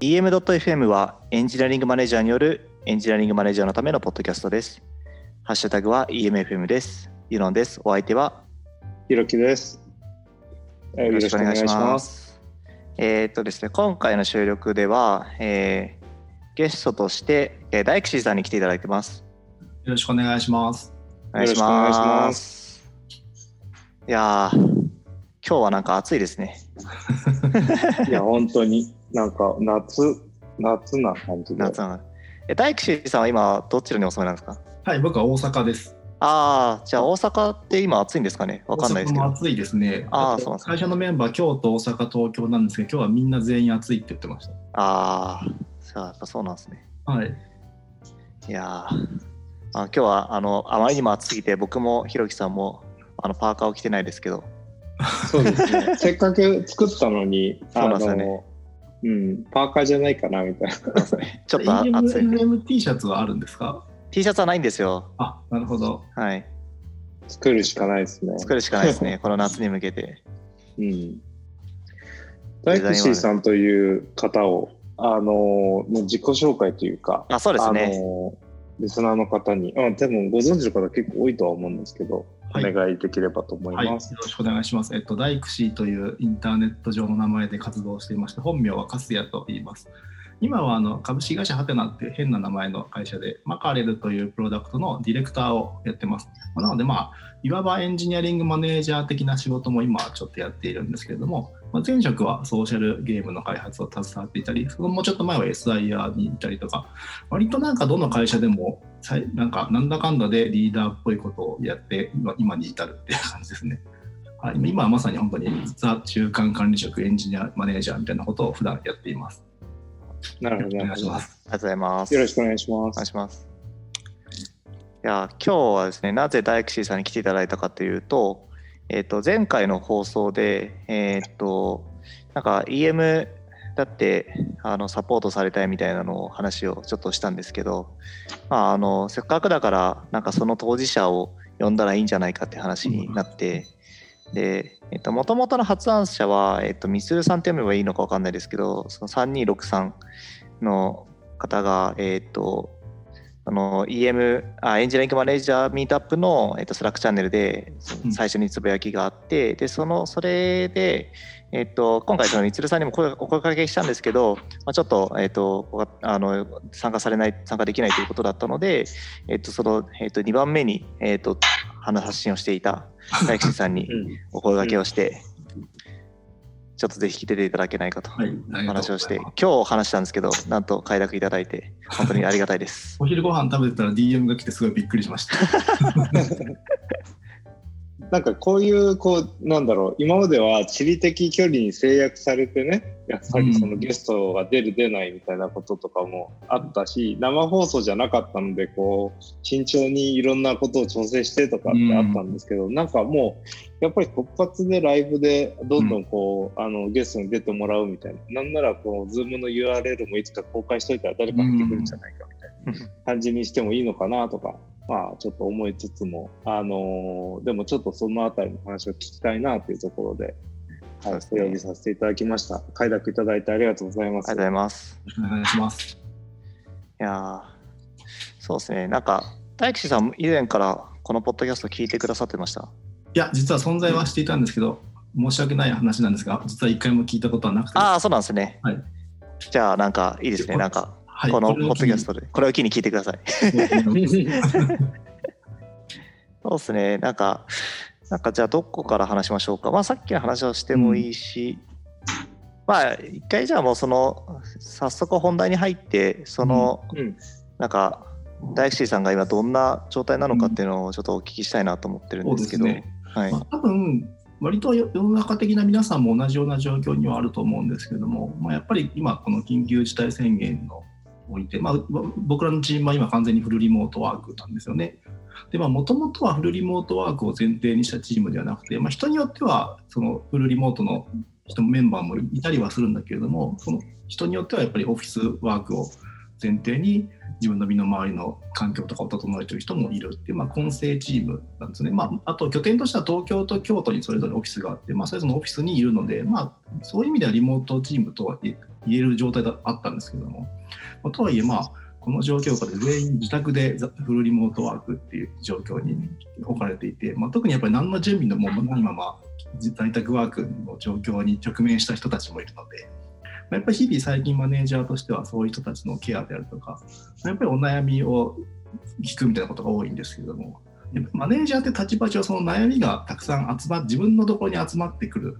EM.FM はエンジニアリングマネージャーによるエンジニアリングマネージャーのためのポッドキャストです。ハッシュタグは EMFM です。ユノンです。お相手は？ひろきです。えーよろしくお願いします。えーっとですね、今回の収録では、えーゲストとして、えー大工士さんに来ていただいてます。よろしくお願いします。お願いしま。ますいやー、今日はなんか暑いですね。いや、本当に、なんか夏、夏な感じで。夏なのえ大工士さんは今、どちらにお住まいなんですか？はい、僕は大阪です。ああ、じゃあ大阪って今暑いんですかね？わかんないですけど。大阪も暑いですね。とあーそうなんですね会社のメンバー、京都、大阪、東京なんですけど、今日はみんな全員暑いって言ってましああ、じゃあやっぱそうなんですね。た。はい。いやーあ今日はあのあまりにも暑すぎて僕もひろきさんもあのパーカーを着てないですけどそうですね。せっかく作ったのに、そうあなんですよねの、うん、パーカーじゃないかなみたいな。ちょっとあ暑い EMT シャツはあるんですか？T シャツはないんですよあ、なるほど。はい作るしかないですね。作るしかないですね この夏に向けてうん。大工士さんという方を、あの、の自己紹介というか、あそうですねあの、リスナーの方に、あ多分ご存知の方結構多いとは思うんですけど、はいお願いできればと思いはい、よろます。しくお願いします。えっと、ダイクシーというインターネット上の名前で活動していまして、本名はカスヤと言います。今はあの株式会社ハテナっていう変な名前の会社で、マカレルというプロダクトのディレクターをやってます。まあなので、まあ、いわばエンジニアリングマネージャー的な仕事も今はちょっとやっているんですけれども、まあ、前職はソーシャルゲームの開発を携わっていたり、そのもうちょっと前は SIR にいたりとか、割となんかどの会社でもさいなんかなんだかんだでリーダーっぽいことをやって今今に至るっていう感じですね。はい、今はまさに本当にザ中間管理職エンジニアマネージャーみたいなことを普段やっています。なるほど。お願いします。ありがとうございますよろしくお願いしますお願い。しますいや今日はですねなぜ大工士さんに来ていただいたかというと,、えー、と前回の放送でえっ、となんか EM だってあのサポートされたいみたいなのを話をちょっとしたんですけど、まあ、あのせっかくだからなんかその当事者を呼んだらいいんじゃないかって話になって、で、えっと、元々の発案者は、えっと、みするさんって読めばいいのか分かんないですけど、その3263の方が、えっと、あの EM あエンジニアリングマネージャーミートアップの、えっと、スラックチャンネルでうん。最初につぶやきがあって、でそのそれで、えっと、今回そのみつるさんにも声お声かけしたんですけど、まあ、ちょっと,、えっとごあの参加されない参加できないということだったので、えっとそのえっと2番目に、えっと話発信をしていた 大吉さんにうんお声掛けをして、ちょっとぜひ出ていただけないかと話をして、今日話したんですけど、なんと快諾いただいて、本当にありがたいです。お昼ご飯食べてたら DM が来てすごいびっくりしました。なんかこういうこうなんだろう今までは地理的距離に制約されてねやっぱりそのゲストが出る出ないみたいなこととかもあったし生放送じゃなかったのでこう慎重にいろんなことを調整してとかってあったんですけど、なんかもうやっぱり突発でライブでどんどんこう、あのゲストに出てもらうみたいななんならこう Zoom の URL もいつか公開しといたら誰か入ってくるんじゃないかみたいな。感じにしてもいいのかなとか、まあちょっと思いつつも、あのーでもちょっとそのあたりの話を聞きたいなというところで、はい、お呼びさせていただきました。快諾いただいてありがとうございます。ありがとうございます。よろしくお願いします。いやーそうですね、なんか、大吉さん、以前からこのポッドキャスト聞いてくださってました？いや、実は存在はしていたんですけど、申し訳ない話なんですが、実は一回も聞いたことはなくて、ああ、そうなんですね。はいじゃあ、なんかいいですね、なんか、はい、このポッドキャスト。トで、これを機に聞いてください。そうですね、なんか、なんかじゃあどこから話しましょうか？まあさっきの話をしてもいいし、まあ一回じゃあもうその、早速本題に入って、その、うんなんか、大吉さんが今どんな状態なのかっていうのをちょっとお聞きしたいなと思ってるんでけど、ね。はいまあ、多分割と世の中的な皆さんも同じような状況にはあると思うんですけれども、まあ、やっぱり今この緊急事態宣言のおいて、まあ、僕らのチームは今完全にフルリモートワークなんですよね。でまあもともとはフルリモートワークを前提にしたチームではなくて、まあ、人によってはそのフルリモートの人メンバーもいたりはするんだけれどもその人によってはやっぱりオフィスワークを前提に自分の身の回りの環境とかを整えてる人もいるっていう、まあ、混成チームなんですね。まあ、あと拠点としては東京と京都にそれぞれオフィスがあって、まあ、それぞれのオフィスにいるので、まあ、そういう意味ではリモートチームとは言える状態だったんですけども、まあ、とはいえ、まあ、この状況下で全員自宅でフルリモートワークっていう状況に置かれていて、まあ、特にやっぱり何の準備のもないまま在宅ワークの状況に直面した人たちもいるので、やっぱり日々最近マネージャーとしてはそういう人たちのケアであるとか、やっぱりお悩みを聞くみたいなことが多いんですけれども、マネージャーって立場上その悩みがたくさん集まって自分のところに集まってくる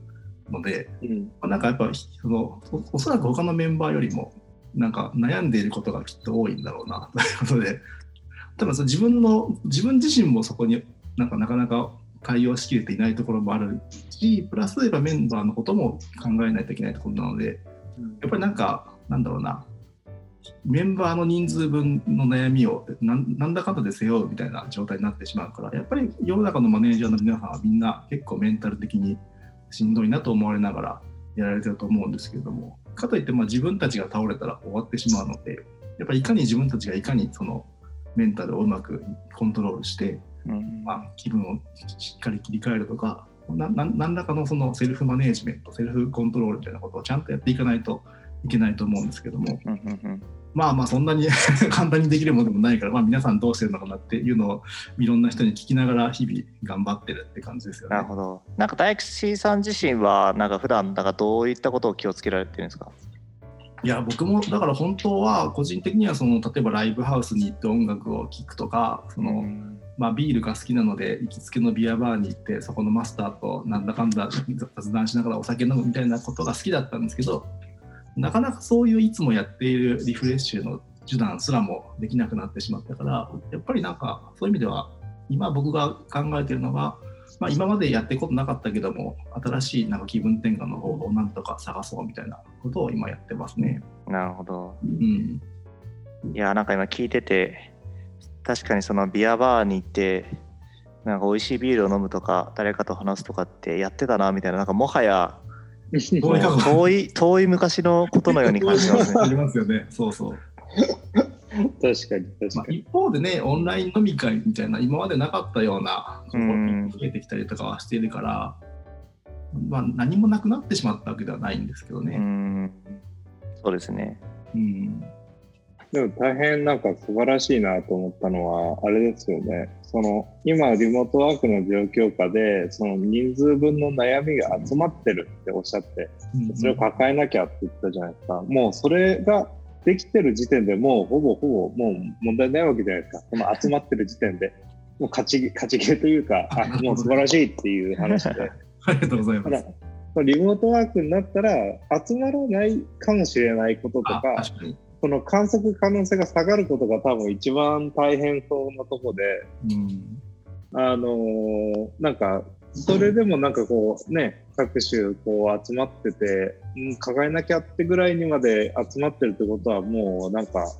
ので、うん、なんかやっぱそのおそらく他のメンバーよりもなんか悩んでいることがきっと多いんだろうな ということで。多分その自分の自分自身もそこになんかなかなか対応しきれていないところもあるしプラスえばメンバーのことも考えないといけないところなのでやっぱりなんかなんだろうなメンバーの人数分の悩みをなんだかんだで背負うみたいな状態になってしまうからやっぱり世の中のマネージャーの皆さんはみんな結構メンタル的にしんどいなと思われながらやられてると思うんですけれどもかといってまあ自分たちが倒れたら終わってしまうのでやっぱりいかに自分たちがいかにそのメンタルをうまくコントロールして、うん、まあ、気分をしっかり切り替えるとか何らかのそのセルフマネージメントセルフコントロールみたいなことをちゃんとやっていかないといけないと思うんですけども、うんうんうんまあまあそんなに 簡単にできるものでもないから、まあ、皆さんどうしてるのかなっていうのをいろんな人に聞きながら日々頑張ってるって感じですよね。なるほど。なんか大吉さん自身はなんか普段なんかどういったことを気をつけられてるんですか？いや僕もだから本当は個人的にはその例えばライブハウスに行って音楽を聴くとかその、うんまあ、ビールが好きなので行きつけのビアバーに行ってそこのマスターとなんだかんだ雑談しながらお酒飲むみたいなことが好きだったんですけどなかなかそういういつもやっているリフレッシュの手段すらもできなくなってしまったからやっぱりなんかそういう意味では今僕が考えているのが、まあ、今までやってことなかったけども新しいなんか気分転換の方法をなんとか探そうみたいなことを今やってますね。なるほど。うん、いやなんか今聞いてて確かにそのビアバーに行ってなんか美味しいビールを飲むとか誰かと話すとかってやってたなみたいななんかもはや 遠い遠い昔のことのように感じますね。ありますよね。そうそう。確かに確かに、まあ、一方でねオンライン飲み会みたいな今までなかったようなところに増えてきたりとかはしているから、まあ、何もなくなってしまったわけではないんですけどね。うそうですね。うんでも大変なんか素晴らしいなと思ったのは、あれですよね。その、今、リモートワークの状況下で、その人数分の悩みが集まってるっておっしゃって、それを抱えなきゃって言ったじゃないですか。もうそれができてる時点でもうほぼほぼもう問題ないわけじゃないですか。この集まってる時点で。もう勝ち、勝ちゲーというか、あ、もう素晴らしいっていう話で。ありがとうございます。リモートワークになったら集まらないかもしれないこととか、その観測可能性が下がることが多分一番大変そうなとこで、うん、あのー、なんかそれでもなんかこうね各種こう集まってて、うん、抱えなきゃってぐらいにまで集まってるってことはもうなんか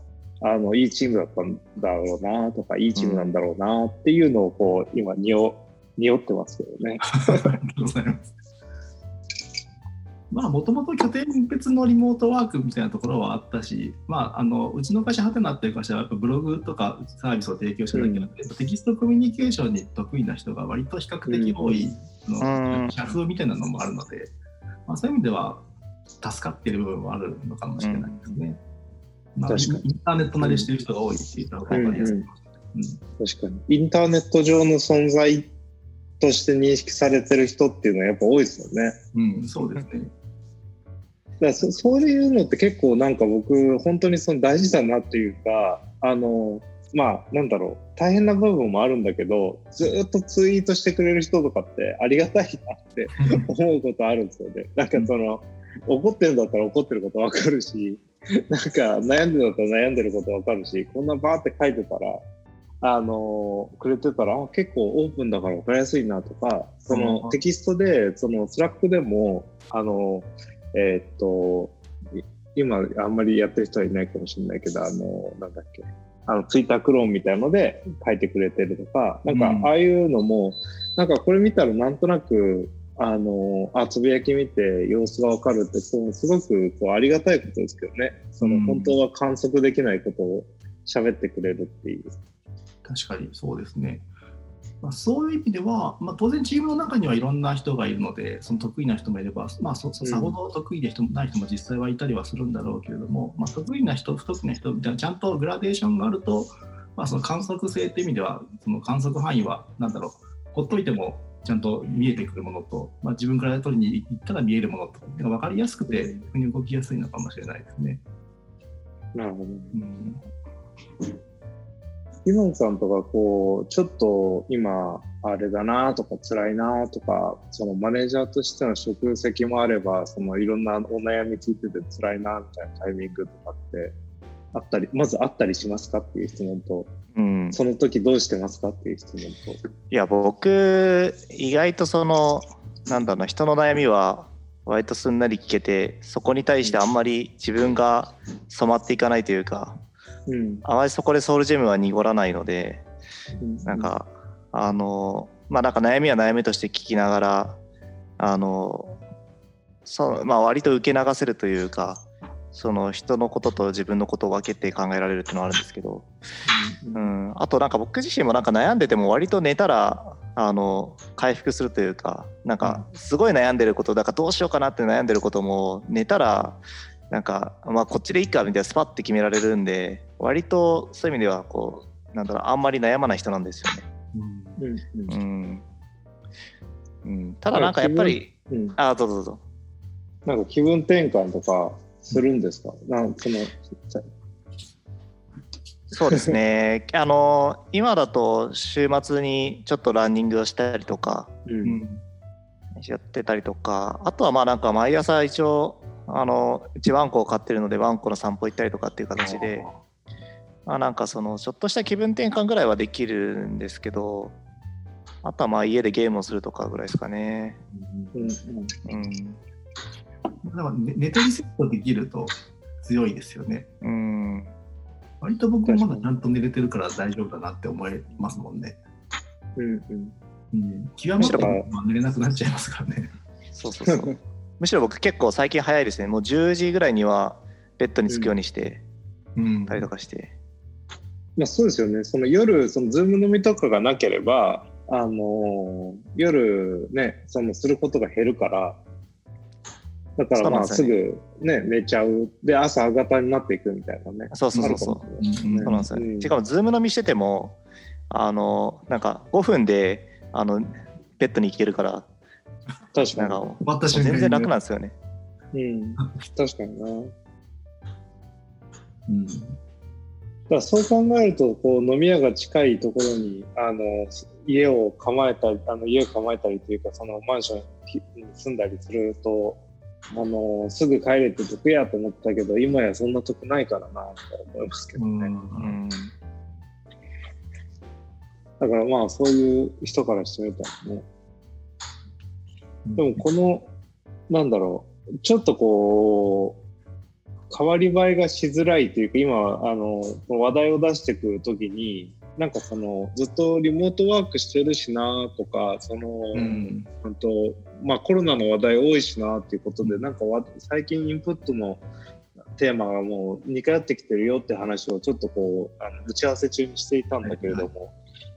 あのいいチームだったんだろうなとかいいチームなんだろうなっていうのをこう今匂匂ってますけどね。ありがとうございます。まあもともと拠点別のリモートワークみたいなところはあったし、まあ、あのうちの会社ハテナっていう会社はやっぱブログとかサービスを提供してるだけなので、うん、テキストコミュニケーションに得意な人が割と比較的多いの、うん、社風みたいなのもあるので、まあ、そういう意味では助かっている部分はあるのかもしれないですね。うん、まあ、インターネット慣れしてる人が多いって言った方が分かりやすい。確かに。インターネット上の存在として認識されてる人っていうのはやっぱ多いですよね。うん、そうですね。だそそういうのって結構なんか僕本当にその大事だなっていうかあのまあなんだろう大変な部分もあるんだけどずっとツイートしてくれる人とかってありがたいなって 思うことあるんですよね。なんかその怒ってるんだったら怒ってることわかるしなんか悩んでるんだったら悩んでることわかるしこんなバーって書いてたらあのくれてたら結構オープンだから分かりやすいなとかそのテキストでその Slack でもあのえー、っと、今あんまりやってる人はいないかもしれないけど、あの、なんだっけ、あの、ツイッタークローンみたいので書いてくれてるとか、なんか、ああいうのも、うん、なんかこれ見たらなんとなく、あの、あ、つぶやき見て様子がわかるって、こうすごくこうありがたいことですけどね。その、本当は観測できないことを喋ってくれるっていう。確かにそうですね。まあ、そういう意味では、まあ、当然チームの中にはいろんな人がいるので、その得意な人もいれば、まあ、そさほど得意で人もない人も実際はいたりはするんだろうけれども、まあ、得意な人、不得意な人みたいな、ちゃんとグラデーションがあると、まあ、その観測性っていう意味では、その観測範囲は、なんだろう、ほっといてもちゃんと見えてくるものと、まあ、自分から取りに行ったら見えるものと、分かりやすくて、逆に動きやすいのかもしれないですね。なるほど。うんイモンさんとかこうちょっと今あれだなとか辛いなとかそのマネージャーとしての職責もあればそのいろんなお悩み聞いてて辛いなみたいなタイミングとかってあったりまずあったりしますかっていう質問とうん、その時どうしてますかっていう質問と。いや僕意外とそのなんだろうな人の悩みは割とすんなり聞けてそこに対してあんまり自分が染まっていかないというかうん。あまりそこでソウルジェムは濁らないのでうん。なんかあのまあなんか悩みは悩みとして聞きながらあのそうまあ割と受け流せるというかその人のことと自分のことを分けて考えられるっていうのはあるんですけど、うん、あとなんか僕自身もなんか悩んでても割と寝たらあの回復するというかなんかすごい悩んでることだからどうしようかなって悩んでることも寝たらなんかまあこっちでいいかみたいなスパッて決められるんで割とそういう意味ではこうなんだろうあんまり悩まない人なんですよね。うん。うん。うん。うん、ただなんかやっぱりうんうん。あどうぞどうぞ。なんか気分転換とかするんですか？なんそのそうですね。あの今だと週末にちょっとランニングをしたりとかううんん。やってたりとかあとはまあなんか毎朝一応あのうちワンコを飼ってるのでワンコの散歩行ったりとかっていう形でまあなんかそのちょっとした気分転換ぐらいはできるんですけどあとはまあ家でゲームをするとかぐらいですかね。うんうんうんだから寝寝てリセットできると強いですよね。うん割と僕もまだちゃんと寝れてるから大丈夫だなって思いますもんね。うんうんうん、極まって寝れなくなっちゃいますからね。そうそうそうむしろ僕結構最近早いですねもう10時ぐらいにはベッドに着くようにしてうんたりとかして。まあ、そうですよね。その夜、その Zoom 飲みとかがなければ、あのー夜ね、そのすることが減るから、だからまあすぐね、寝ちゃう。で、朝あがたになっていくみたいなね。そうそうそうそうあるかもしれないうんそうなんですよね。うんしかも、 Zoom 飲みしてても、あの、なんか5分で、あの、ベッドに行けるから、確かに。終わった瞬間に全然楽なんですよね。うん、確かにな。だかうんらそう考えると、こう飲み屋が近いところに、あの、家を構えたり、あの家を構えたりというか、そのマンションに住んだりすると、あの、すぐ帰れて得やと思ったけど、今やそんな得ないからな、と思いますけどね。うん。だからまあ、そういう人からしてみたらね。でも、この、なんだろう、ちょっとこう、変わり映えがしづらいというか、今、あの、話題を出してくるときに、なんかその、ずっとリモートワークしてるしなとか、その、うん。本当まあコロナの話題多いしなっていうことで、なんかわ最近インプットのテーマがもう似通ってきてるよって話をちょっとこうあの打ち合わせ中にしていたんだけれども、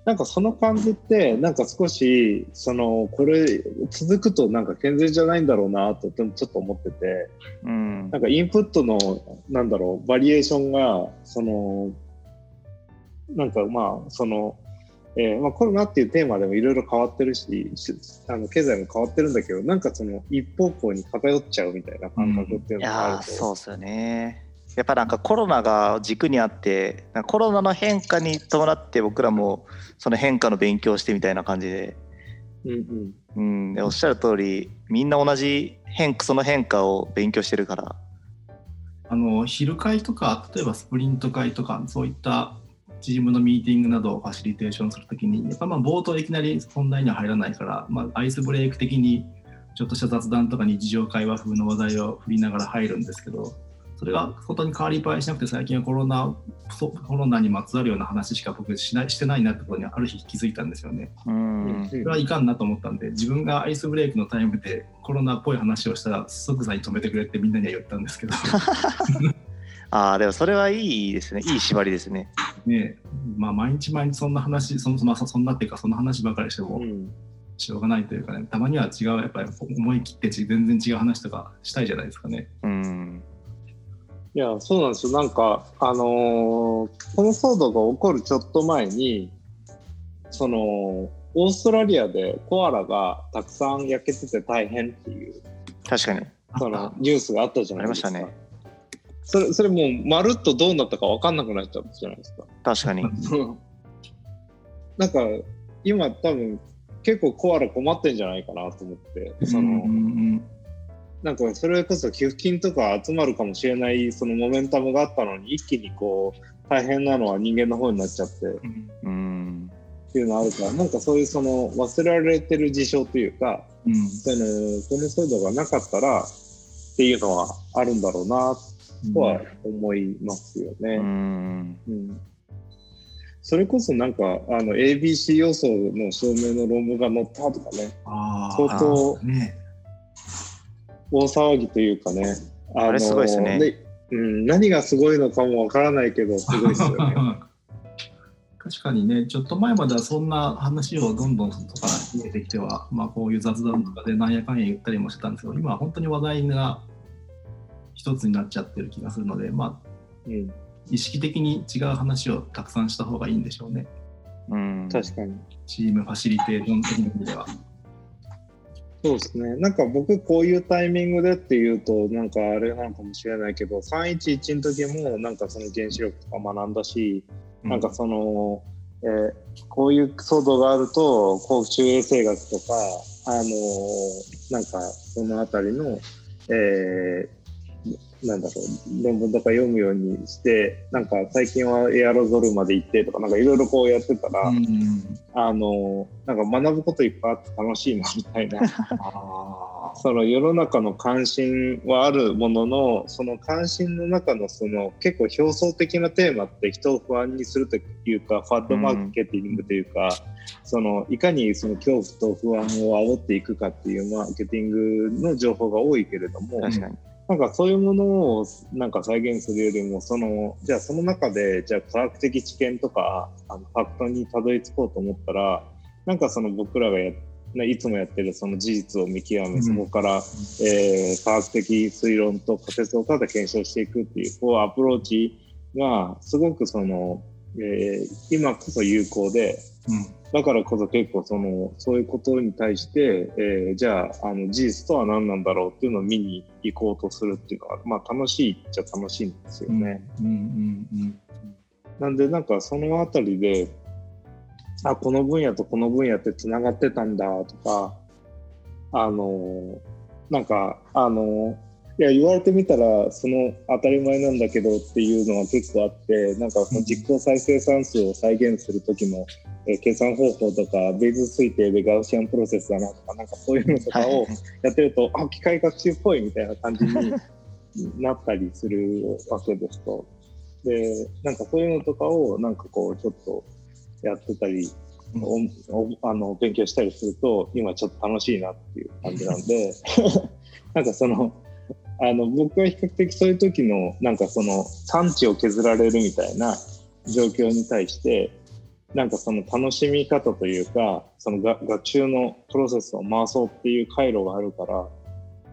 なんかその感じってなんか少しそのこれ続くとなんか健全じゃないんだろうなとちょっと思っててうん。なんかインプットのなんだろうバリエーションがそのなんかまあそのえーまあ、コロナっていうテーマでもいろいろ変わってるししあの経済も変わってるんだけどなんかその一方向に偏っちゃうみたいな感覚っていういのがあると、やーそうですよね。やっぱなんかコロナが軸にあって、コロナの変化に伴って僕らもその変化の勉強をしてみたいな感じで、うんうん。うん、でおっしゃる通り、みんな同じ変その変化を勉強してるから、あの昼会とか例えばスプリント会とかそういったチームのミーティングなどをファシリテーションするときにやっぱまあ冒頭いきなり本題には入らないから、まあ、アイスブレイク的にちょっとした雑談とか日常会話風の話題を振りながら入るんですけどそれが本当に変わり映えしなくて最近はコロナコロナにまつわるような話しか僕しないしてないなってことにある日気づいたんですよね。うんそれはいかんなと思ったんで自分がアイスブレイクのタイムでコロナっぽい話をしたら即座に止めてくれってみんなには言ったんですけど ああ、でもそれはいいですね。いい縛りですね。ねまあ、毎日毎日そんな話、そのまあ、そんなっていうか、そんな話ばかりしてもうんしょうがないというかね、たまには違う、やっぱり思い切って全然違う話とかしたいじゃないですかね。うん。いや、そうなんですよ。なんか、あのーこの騒動が起こるちょっと前に、その、オーストラリアでコアラがたくさん焼けてて大変っていう、確かに。そのニュースがあったじゃないですか。ありましたね。それ、それもう、まるっとどうなったか分かんなくなっちゃったじゃないですか。確かに。なんか、今多分、結構コアラ困ってんじゃないかなと思って、その、うんうんなんかそれこそ寄付金とか集まるかもしれないそのモメンタムがあったのに一気にこう大変なのは人間の方になっちゃってっうんうん。ていうのあるからなんかそういうその忘れられてる事象というかうんそのこの制度がなかったらっていうのはあるんだろうなとは思いますよね。うん。うんそれこそなんかあの ABC 要素の証明の論文が載ったとかね相当ね大騒ぎというかねああれすごいですねうん、何がすごいのかもわからないけどすごいですよね。確かにね、ちょっと前まではそんな話をどんどん外から見えてきては、まあ、こういう雑談とかでなんやかんや言ったりもしてたんですけど、今は本当に話題が一つになっちゃってる気がするので、まあ、うん、意識的に違う話をたくさんした方がいいんでしょうね。うん。確かに。チームファシリテーション的な意味では。そうですね。なんか僕こういうタイミングでっていうとなんかあれなのかもしれないけど311の時もなんかその原子力とか学んだし、なんかその、えーこういう騒動があると航空衛生学とかあのーなんかそのあたりの、えーなんだろう論文とか読むようにしてなんか最近はエアロゾルまで行ってとかなんかいろいろこうやってたら、うん。あのなんか学ぶこといっぱいあって楽しいな みたいな。あその世の中の関心はあるもののその関心の中のその結構表層的なテーマって人を不安にするというかファッドマーケティングというか、そのいかにその恐怖と不安を煽っていくかっていうマーケティングの情報が多いけれども確かに。なんかそういうものをなんか再現するよりもそのじゃあその中でじゃあ科学的知見とかあのファクトにたどり着こうと思ったらなんかその僕らがやねいつもやってるその事実を見極め、うん。そこから、えー科学的推論と仮説をただ検証していくっていうこうアプローチがすごくその、えー今こそ有効でうんだからこそ結構そのそういうことに対して、えーじゃああの事実とは何なんだろうっていうのを見に行こうとするっていうのは、まあ、楽しいっちゃ楽しいんですよね。うんうんうんなんでなんかそのあたりであこの分野とこの分野ってつながってたんだとかあのなんかあのいや言われてみたらその当たり前なんだけどっていうのは結構あってなんかその実行再生産数を再現する時の、えー計算方法とかベイズ推定でガウシアンプロセスだなとかなんかそういうのとかをやってると、あ機械学習っぽいみたいな感じになったりするわけですと。で、なんかそういうのとかをなんかこうちょっとやってたり、おおあの勉強したりすると今ちょっと楽しいなっていう感じなんで なんかそのあの僕は比較的そういう時のなんかその産地を削られるみたいな状況に対してなんかその楽しみ方というかそのが学習のプロセスを回そうっていう回路があるから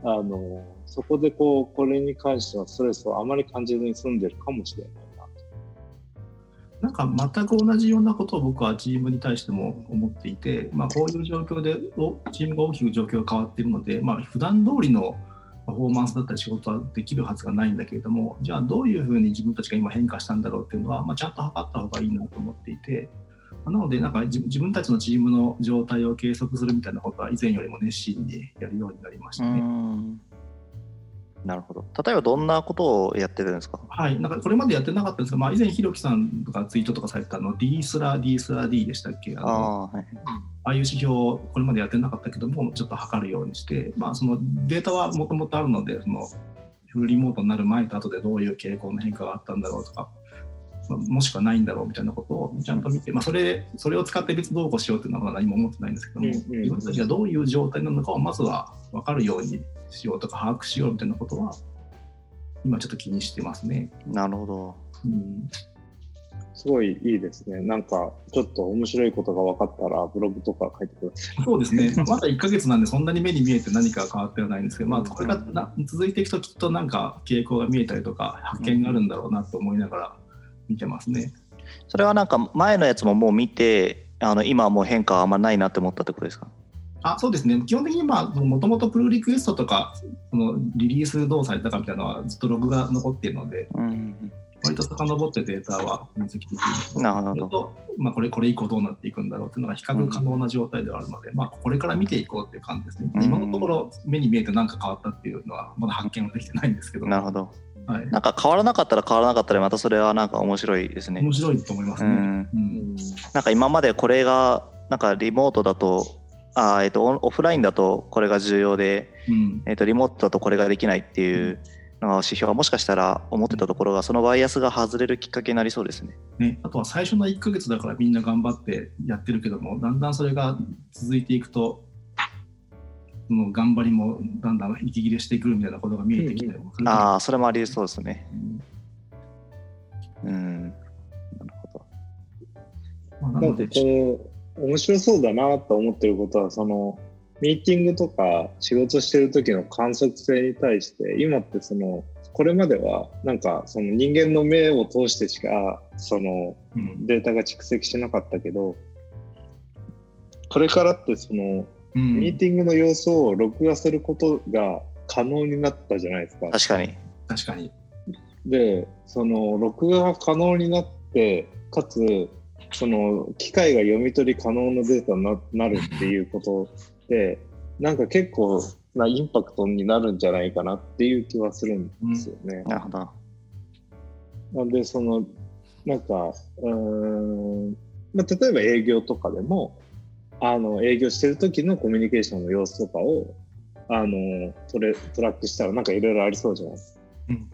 あのそこでこうこれに関してのストレスをあまり感じずに済んでるかもしれないななんか全く同じようなことを僕はチームに対しても思っていて、まあ、こういう状況でチームが大きく状況が変わっているので、まあ普段通りのパフォーマンスだったり仕事はできるはずがないんだけれどもじゃあどういうふうに自分たちが今変化したんだろうっていうのは、まあ、ちゃんと測った方がいいなと思っていて。なのでなんか自自分たちのチームの状態を計測するみたいなことは以前よりも熱心にやるようになりましうたね。ん。なるほど。例えばどんなことをやってるんですか？はい、なんかこれまでやってなかったんですが、まあ、以前、ひろきさんとかツイートとかされてたあの D スラ D スラ D でしたっけ？あのああ、はい。ああいう指標をこれまでやってなかったけども、ちょっと測るようにして、まあ、そのデータはもともとあるので、そのフルリモートになる前と後でどういう傾向の変化があったんだろうとか、まあもしくはないんだろうみたいなことをちゃんと見て、まあ、それそれを使って別どうこうしようというのは何も思ってないんですけども、うんうん自分たちがどういう状態なのかをまずは分かるようにしようとか、把握しようみたいなことは今ちょっと気にしてますね。なるほど。うん、すごいいいですね。なんか、ちょっと面白いことが分かったら、ブログとか書いてください。そうですね、まだ1ヶ月なんで、そんなに目に見えて何か変わってはないんですけど、まあ、これがな続いていくと、きっとなんか傾向が見えたりとか、発見があるんだろうなと思いながら見てますね。それはなんか前のやつももう見て、あの今はもう変化はあんまないなって思ったってことですか？あそうですね、基本的にもともとプルリクエストとか、そのリリースどうされたかみたいなのはずっとログが残っているので、うん。割と遡ってデータは分析できるなるほど。まあ、これこれ以降どうなっていくんだろうっていうのが比較可能な状態ではあるので、まあ、これから見ていこうっていう感じですね。うん今のところ目に見えて何か変わったっていうのはまだ発見はできてないんですけど、なるほど。はい、なんか変わらなかったら変わらなかったで、またそれはなんか面白いですね面。白いと思いますね。うん。うんなんか今までこれが、なんかリモートだと、あーえっとオフラインだとこれが重要で、うんえっとリモートだとこれができないっていうのが指標はもしかしたら思ってたところがそのバイアスが外れるきっかけになりそうですね。ね、あとは最初の1ヶ月だからみんな頑張ってやってるけどもだんだんそれが続いていくとその頑張りもだんだん息切れしてくるみたいなことが見えてきたりもするのでああ、それもありそうですね。うんうん。なるほど。まあ、ななんかのでこう、面白そうだなと思ってることは、その、ミーティングとか仕事してる時の観測性に対して、今ってその、これまではなんかその人間の目を通してしかそのうんデータが蓄積しなかったけど、これからってそのうんミーティングの様子を録画することが可能になったじゃないですか。確かに。確かに。で、その録画が可能になって、かつ、その機械が読み取り可能なデータにななるっていうことで、なんか結構なインパクトになるんじゃないかなっていう気はするんですよね。なるほど。なんで、その、なんか、うーん、まあ、例えば営業とかでも、あの、営業してる時のコミュニケーションの様子とかを、あの、トレトラックしたらなんかいろいろありそうじゃないですか。うん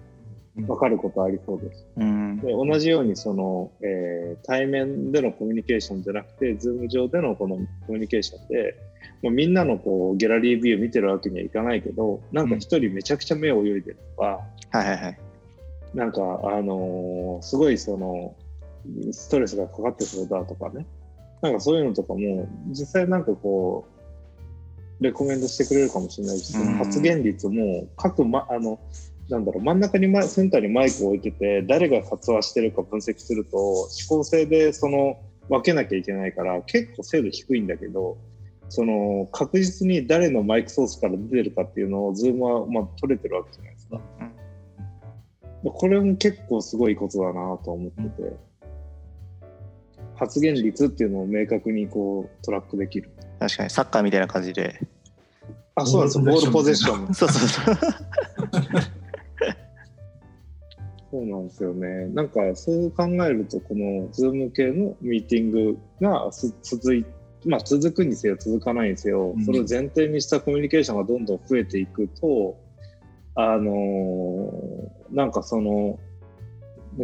わかることありそうです。うん。で同じようにその、えー対面でのコミュニケーションじゃなくて、 Zoom 上でのこのコミュニケーションで、もうみんなのこうギャラリービュー見てるわけにはいかないけど、なんか一人めちゃくちゃ目を泳いでるとか、はいはいはい。なんか、あのーすごいその、ストレスがかかってそうだとかね。なんかそういうのとかも、実際なんかこう、レコメンドしてくれるかもしれないし、その発言率も各、ま、あの、なんだろう、真ん中にセンターにマイクを置いてて、誰が発話してるか分析すると、指向性でその分けなきゃいけないから、結構精度低いんだけど、その確実に誰のマイクソースから出てるかっていうのを、ズームはまあ取れてるわけじゃないですか。これも結構すごいことだなと思ってて、発言率っていうのを明確にこうトラックできる。確かにサッカーみたいな感じで。あ、そうなんですよ。ボールポゼッション。そうそうそう。そうなんですよね。なんかそう考えると、この Zoom 系のミーティングがす続いまあ、続くにせよ続かないにせよ、うんそれを前提にしたコミュニケーションがどんどん増えていくと、あのーなんかその、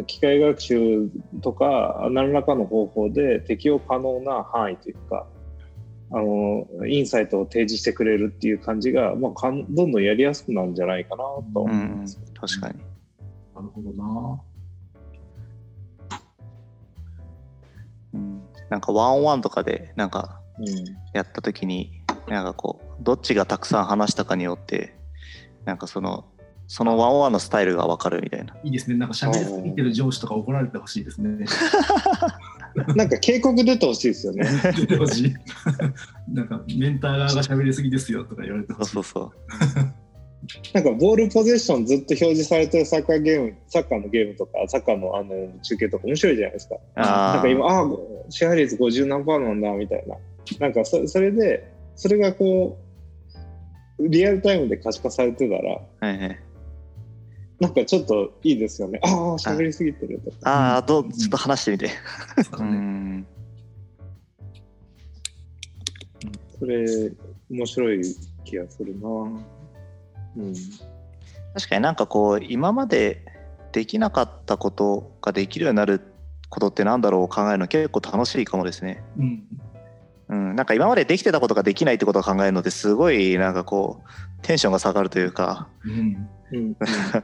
機械学習とか何らかの方法で適用可能な範囲というか、あのインサイトを提示してくれるっていう感じが、まあ、かんどんどんやりやすくなるんじゃないかなと思いうんます。、確かに。なるほどな。うん、なんかワンオンワンとかでなんかうんやった時になんかこうどっちがたくさん話したかによってなんかそのそのワンワンのスタイルが分かるみたいな。いいですね。なんか喋りすぎてる上司とか怒られてほしいですね。なんか警告出てほしいですよね。出てほしい。なんかメンター側が喋りすぎですよとか言われてほしい。そうそうそう。なんかボールポゼッションずっと表示されてるサッカーゲーム、サッカーのゲームとか、サッカーのあの中継とか面白いじゃないですか。なんか今、ああ、支配率50何パーなんだみたいな。なんかそそれで、それがこう、リアルタイムで可視化されてたら、はいはい、なんかちょっといいですよね。ああ、喋りすぎてるとか。ああどうちょっと話してみて。うんそれ、面白い気がするな。うん。確かになんかこう今までできなかったことができるようになることってなんだろうを考えるの結構楽しいかもですね。うん。うん、なんか今までできてたことができないってことを考えるのですごいなんかこうテンションが下がるというかうん。うん、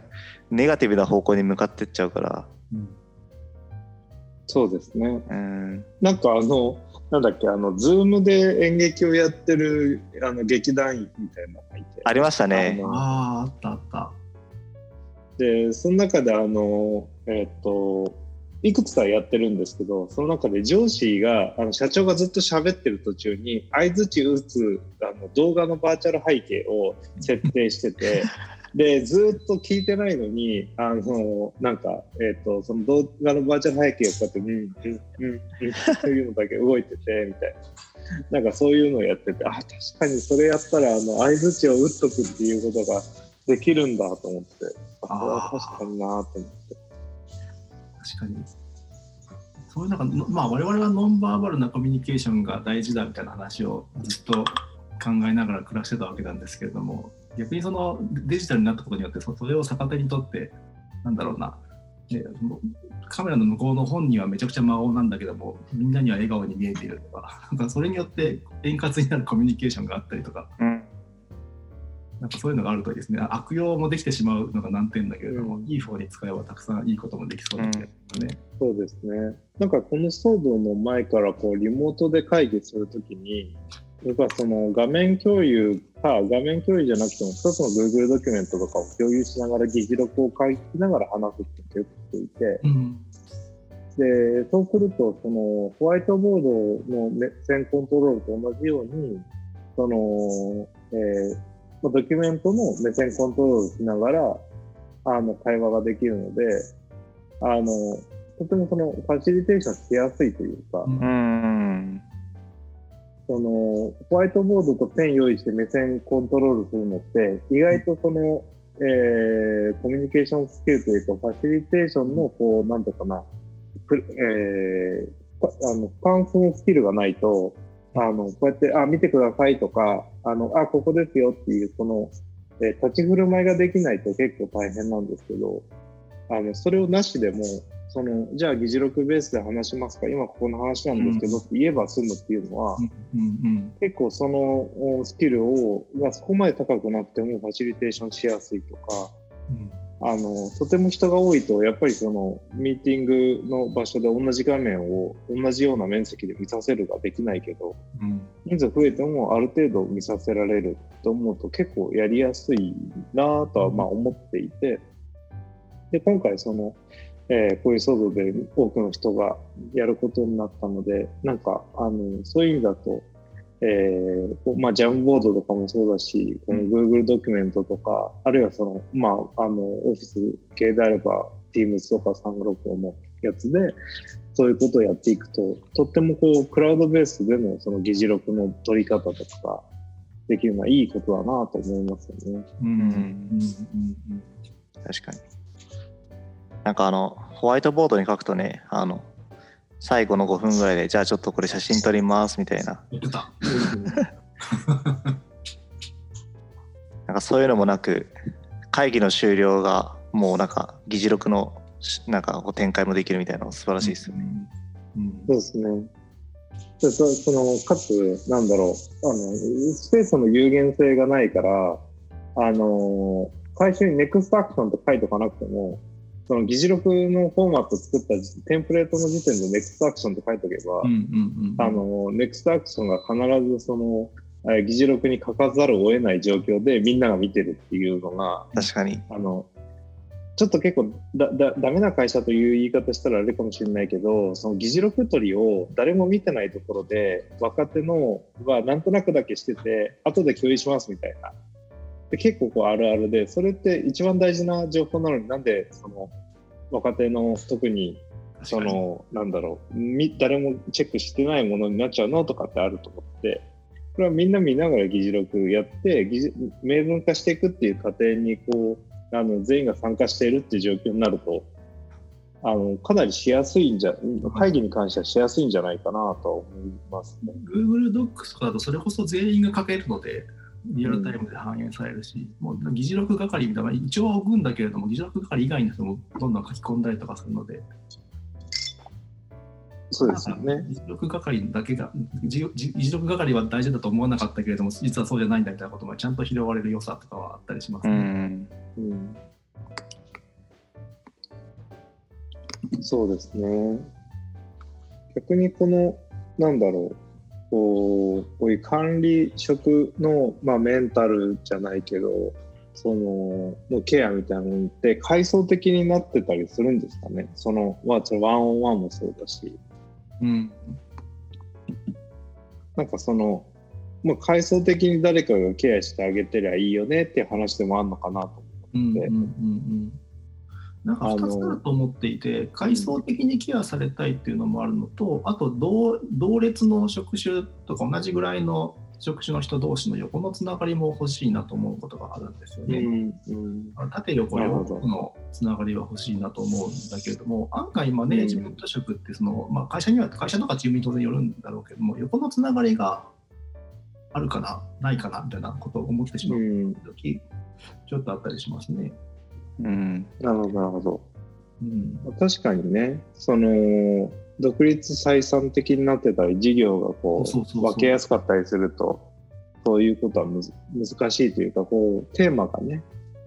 ネガティブな方向に向かってっちゃうから、うん。そうですね。うん、なんかあの、なんだっけ、あの、ズームで演劇をやってるあの劇団員みたいなのがいて。ありましたね。あのあああったあった。で、その中であの、えっ、と、いくつかやってるんですけど、その中で上司が、あの社長がずっと喋ってる途中に、相づち打つあの動画のバーチャル背景を設定してて、で、ずっと聞いてないのに、あの、なんか、えっ、と、その動画のバーチャル背景をこうやって、うん、うん、うん、うん、っていうのだけ動いてて、みたいな。なんかそういうのをやってて、あ、確かにそれやったら、あの、相づちを打っとくっていうことができるんだと思って、あ、確かになと思って。確かに。そういうなんかまあ我々はノンバーバルなコミュニケーションが大事だみたいな話をずっと考えながら暮らしてたわけなんですけれども逆にそのデジタルになったことによってそれを逆手にとってなんだろうな、ね、カメラの向こうの本人はめちゃくちゃ魔王なんだけどもみんなには笑顔に見えているとかなんかそれによって円滑になるコミュニケーションがあったりとか。うん、なんかそういうのがあるといいですね悪用もできてしまうのが難点だけれども、うんいい方に使えばたくさんいいこともできそうですよね。そうですね。なんかこの騒動の前からこうリモートで会議するときに、僕はその画面共有か、画面共有じゃなくても、一つの Google ドキュメントとかを共有しながら議事録を書きながら話すってよくしていて、うんで、そうすると、そのホワイトボードの目線コントロールと同じように、その、えーまあドキュメントの目線コントロールしながら、あの、会話ができるので、あの、とてもその、ファシリテーションしやすいというか、うん。うん、その、ホワイトボードとペン用意して目線コントロールするのって、意外とその、えーコミュニケーションスキルというか、ファシリテーションの、こう、なんとかな、プえーかあの、スタンスのスキルがないと、あの、こうやって、あ、見てくださいとか、あの、あ、ここですよっていう、その、えー立ち振る舞いができないと結構大変なんですけど、あの、それをなしでも、その、じゃあ議事録ベースで話しますか今ここの話なんですけどって言えば済むっていうのは、結構そのおスキルをがそこまで高くなくてもファシリテーションしやすいとかうんあのとても人が多いとやっぱりそのミーティングの場所で同じ画面を同じような面積で見させるができないけどうん。人数増えてもある程度見させられると思うと結構やりやすいなぁとはまあ思っていてで今回その、えーこういう騒動で多くの人がやることになったのでなんかあのそういう意味だと、えーまあ、ジャムボードとかもそうだしこの Google ドキュメントとか、あるいはその、まあ、あのオフィス系であれば Teams とか365のやつでそういうことをやっていくと、とってもこう、クラウドベースでのその議事録の取り方とか、できるのはいいことだなと思いますよね。うん。うん。うん。確かに。なんかあの、ホワイトボードに書くとね、あの、最後の5分ぐらいで、じゃあちょっとこれ写真撮りますみたいな、言ってた。なんかそういうのもなく、会議の終了がもうなんか議事録のしなんかこう展開もできるみたいなの素晴らしいですよね。うんそうですね。でそそのかつ、なんだろうあの、スペースの有限性がないから、あの最初に NEXT アクションって書いとかなくても、その議事録のフォーマット作った時テンプレートの時点で NEXT アクションって書いとけば、あの、ネクストアクションが必ずその、えー議事録に書かざるを得ない状況でみんなが見てるっていうのが、確かに。あの、ちょっと結構だ、だ、ダメな会社という言い方したらあれかもしれないけど、その議事録取りを誰も見てないところで、若手のはなんとなくだけしてて、後で共有しますみたいな。で結構こうあるあるで、それって一番大事な情報なのになんでその若手の特にその、なんだろう、み誰もチェックしてないものになっちゃうのとかってあると思って、これはみんな見ながら議事録やって、議事明文化していくっていう過程に、こう、あの、全員が参加しているっていう状況になると、あの、かなりしやすいんじゃ、会議に関してはしやすいんじゃないかなとは思いますね。Google Docs とかだとそれこそ全員が書けるので、リアルタイムで反映されるし、もう議事録係みたいな、一応は置くんだけれども、議事録係以外の人もどんどん書き込んだりとかするので、そうですよね。議事録係だけが議議事録係は大事だと思わなかったけれども実はそうじゃないんだみたいなことがちゃんと拾われる良さとかはあったりしますうね。ん。うん、そうですね。逆にこの、なんだろう、こうこういう管理職の、まあ、メンタルじゃないけど、そののケアみたいなものって階層的になってたりするんですかね？その、まあ、ワンオンワンもそうだし、うん。なんかその、まあ、階層的に誰かがケアしてあげてりゃいいよねっていう話でもあるのかなと思でうんうんうんうんなんか2つあると思っていて、階層的にケアされたいっていうのもあるのと、あと同同列の職種とか同じぐらいの職種の人同士の横のつながりも欲しいなと思うことがあるんですよう。ね。うん縦横横のつながりは欲しいなと思うんだけれども、案外マネージメント職ってその、まあ、会社には会社とかチームに当然よるんだろうけども、横のつながりがあるかな、ないかなみたいなことを思ってしまううん時、ちょっとあったりしますね。うん。なるほど、なるほど。うん確かにね、その、独立採算的になってたり、事業がこそう分けやすかったりすると、そういうことはむず難しいというか、こう、テーマがね、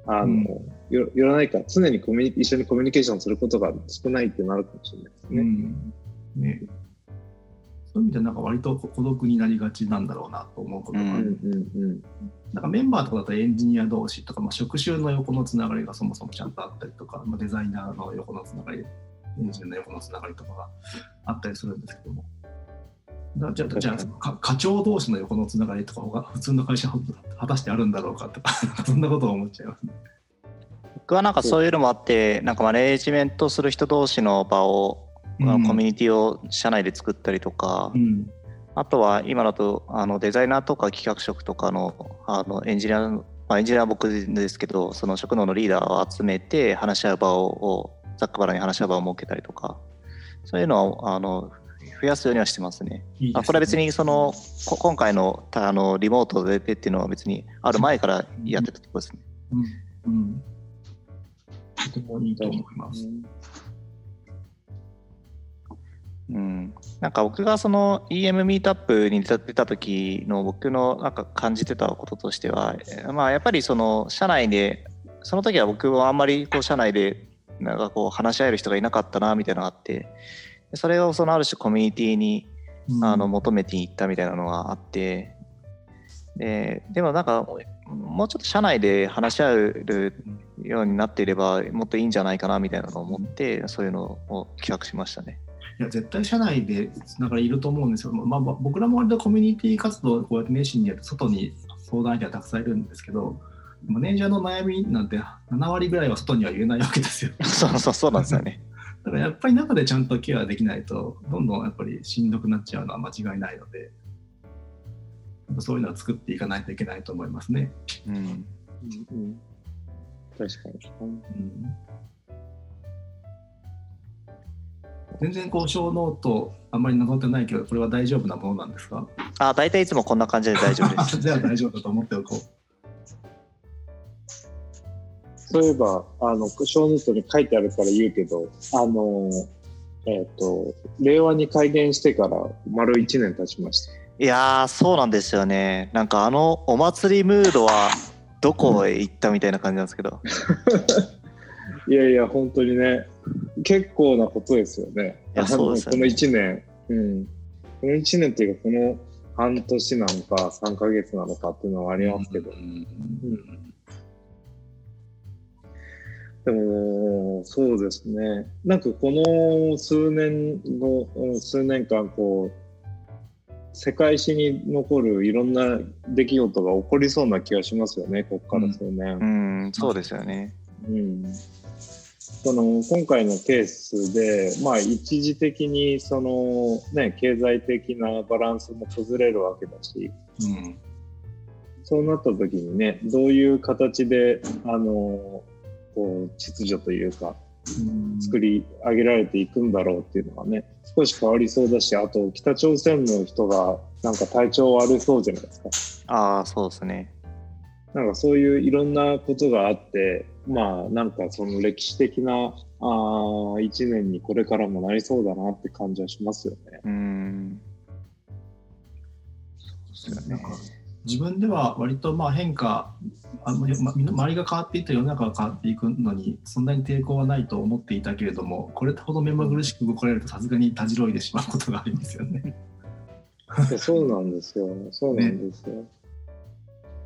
あの、うんよよらないから、常にコミュニ一緒にコミュニケーションすることが少ないってなるかもしれないですうね。んねそういう意味でなんか割と孤独になりがちなんだろうなと思うことがあうんる。うんうん。なんかメンバーとかだとエンジニア同士とか、まあ、職種の横のつながりがそもそもちゃんとあったりとか、まあ、デザイナーの横のつながり、エンジニアの横のつながりとかがあったりするんですけども。だじゃあ、じゃあか課長同士の横のつながりとかが普通の会社は果たしてあるんだろうかとか、そんなことを思っちゃいますね。僕はなんかそういうのもあって、なんかマネージメントする人同士の場を、コミュニティを社内で作ったりとか、うん。あとは今だとあのデザイナーとか企画職とかのあのエンジニアの、まあ、エンジニアは僕ですけどその職能のリーダーを集めて話し合う場ををざっくばらんに話し合う場を設けたりとかそういうのをあの増やすようにはしてますね。いいですね。あこれは別にそのこ今回のたあのリモートでっていうのは別にある前からやってたところですね。うん。うん。とてもいいと思います。うん、なんか僕がその EM ミートアップに出た時の僕のなんか感じてたこととしては、えーまあ、やっぱりその社内でその時は僕はあんまりこう社内でなんかこう話し合える人がいなかったなみたいなのがあってでそれをそのある種コミュニティにうんあの求めていったみたいなのがあってででもなんかもうちょっと社内で話し合えるようになっていればもっといいんじゃないかなみたいなのを思ってそういうのを企画しましたね。いや絶対社内でなんかいると思うんですよ。まあ、まあ僕らも割とコミュニティ活動をこうやって熱心にやって外に相談者がたくさんいるんですけどマネージャーの悩みなんて7割ぐらいは外には言えないわけですよ。そうそうそうなんですよね。だからやっぱり中でちゃんとケアできないとどんどんやっぱりしんどくなっちゃうのは間違いないのでそういうのは作っていかないといけないと思いますね。うんうんうん確かに。うん全然こうショーノートあんまりなぞってないけどこれは大丈夫なものなんですか？あ、大体いつもこんな感じで大丈夫です。じゃあ大丈夫だと思っておこう。そういえば、あの、ショーノートに書いてあるから言うけど、あの、えっ、と、令和に改元してから丸1年経ちました。いやー、そうなんですよね。なんかあのお祭りムードはどこへ行ったみたいな感じなんですけど。いやいや、本当にね、結構なことですよね。いやあのそうですよねこの1年、うん。この1年っていうか、この半年なのか、3ヶ月なのかっていうのはありますけど、うんでも、そうですね。なんかこの数年後、うん数年間、こう、世界史に残るいろんな出来事が起こりそうな気がしますよね、ここから数年。うん、そうですよね。うんその今回のケースで、まあ、一時的にその、ね、経済的なバランスも崩れるわけだしうんそうなった時にねどういう形であのこう秩序というかうん作り上げられていくんだろうっていうのがね少し変わりそうだしあと北朝鮮の人がなんか体調悪そうじゃないですか。ああ、そうですね。なんかそういういろんなことがあってまあなんかその歴史的なあ1年にこれからもなりそうだなって感じはしますよね。うん。そうですよね。自分では割とまあ変化あのま周りが変わっていった世の中が変わっていくのにそんなに抵抗はないと思っていたけれどもこれほど目まぐるしく動かれるとさすがにたじろいでしまうことがあるんですよね。そうなんですよ。そうなんですよ。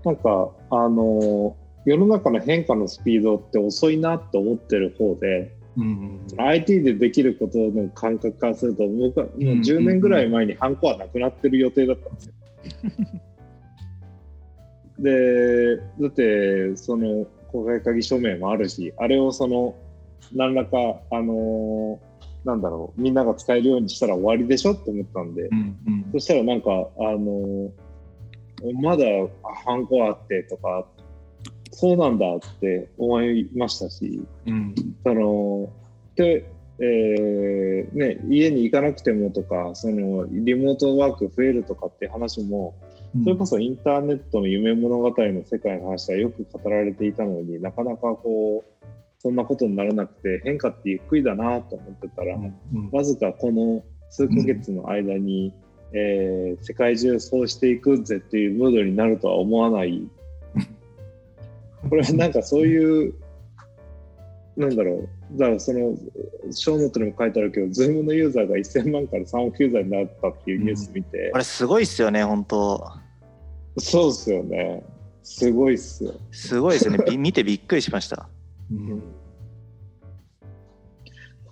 なんか、あの、世の中の変化のスピードって遅いなって思ってる方で、うん、IT でできることの感覚からすると、僕はもう10年ぐらい前にハンコはなくなってる予定だったんですよ。で、だって、その、公開鍵署名もあるし、あれをその、何らか、あのなんだろう、みんなが使えるようにしたら終わりでしょって思ったんで、うんうん。そしたらなんか、あのまだハンコあってとか、そうなんだって思いましたし、うん。その、で、えーね、家に行かなくてもとか、その、リモートワーク増えるとかって話も、それこそインターネットの夢物語の世界の話はよく語られていたのになかなかこうそんなことにならなくて変化ってゆっくりだなと思ってたら、うん。うん。わずかこの数ヶ月の間に、えー世界中そうしていくぜっていうムードになるとは思わないこれはなんかそういうなんだろうだからそのショーノートにも書いてあるけど Zoom のユーザーが1000万から3億ユーザーになったっていうニュース見て、あれすごいっすよね、本当そうっすよねすごいっすよすごいですよね。び 見てびっくりしました。うん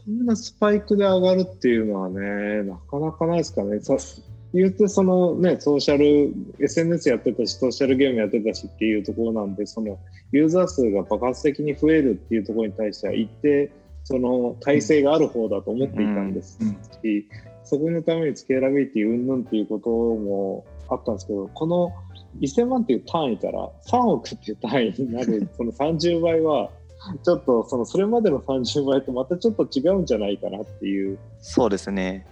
こんなスパイクで上がるっていうのはね、なかなかないですかね。さ言ってそのね、ソーシャル、SNS やってたし、ソーシャルゲームやってたしっていうところなんで、そのユーザー数が爆発的に増えるっていうところに対しては、一定、その体制がある方だと思っていたんですうんし、そこのためにスケーラビリティ云々っていうこともあったんですけど、この1000万っていう単位から3億っていう単位になる、その30倍は、ちょっとそのそれまでの30倍とまたちょっと違うんじゃないかなっていう、そうですね。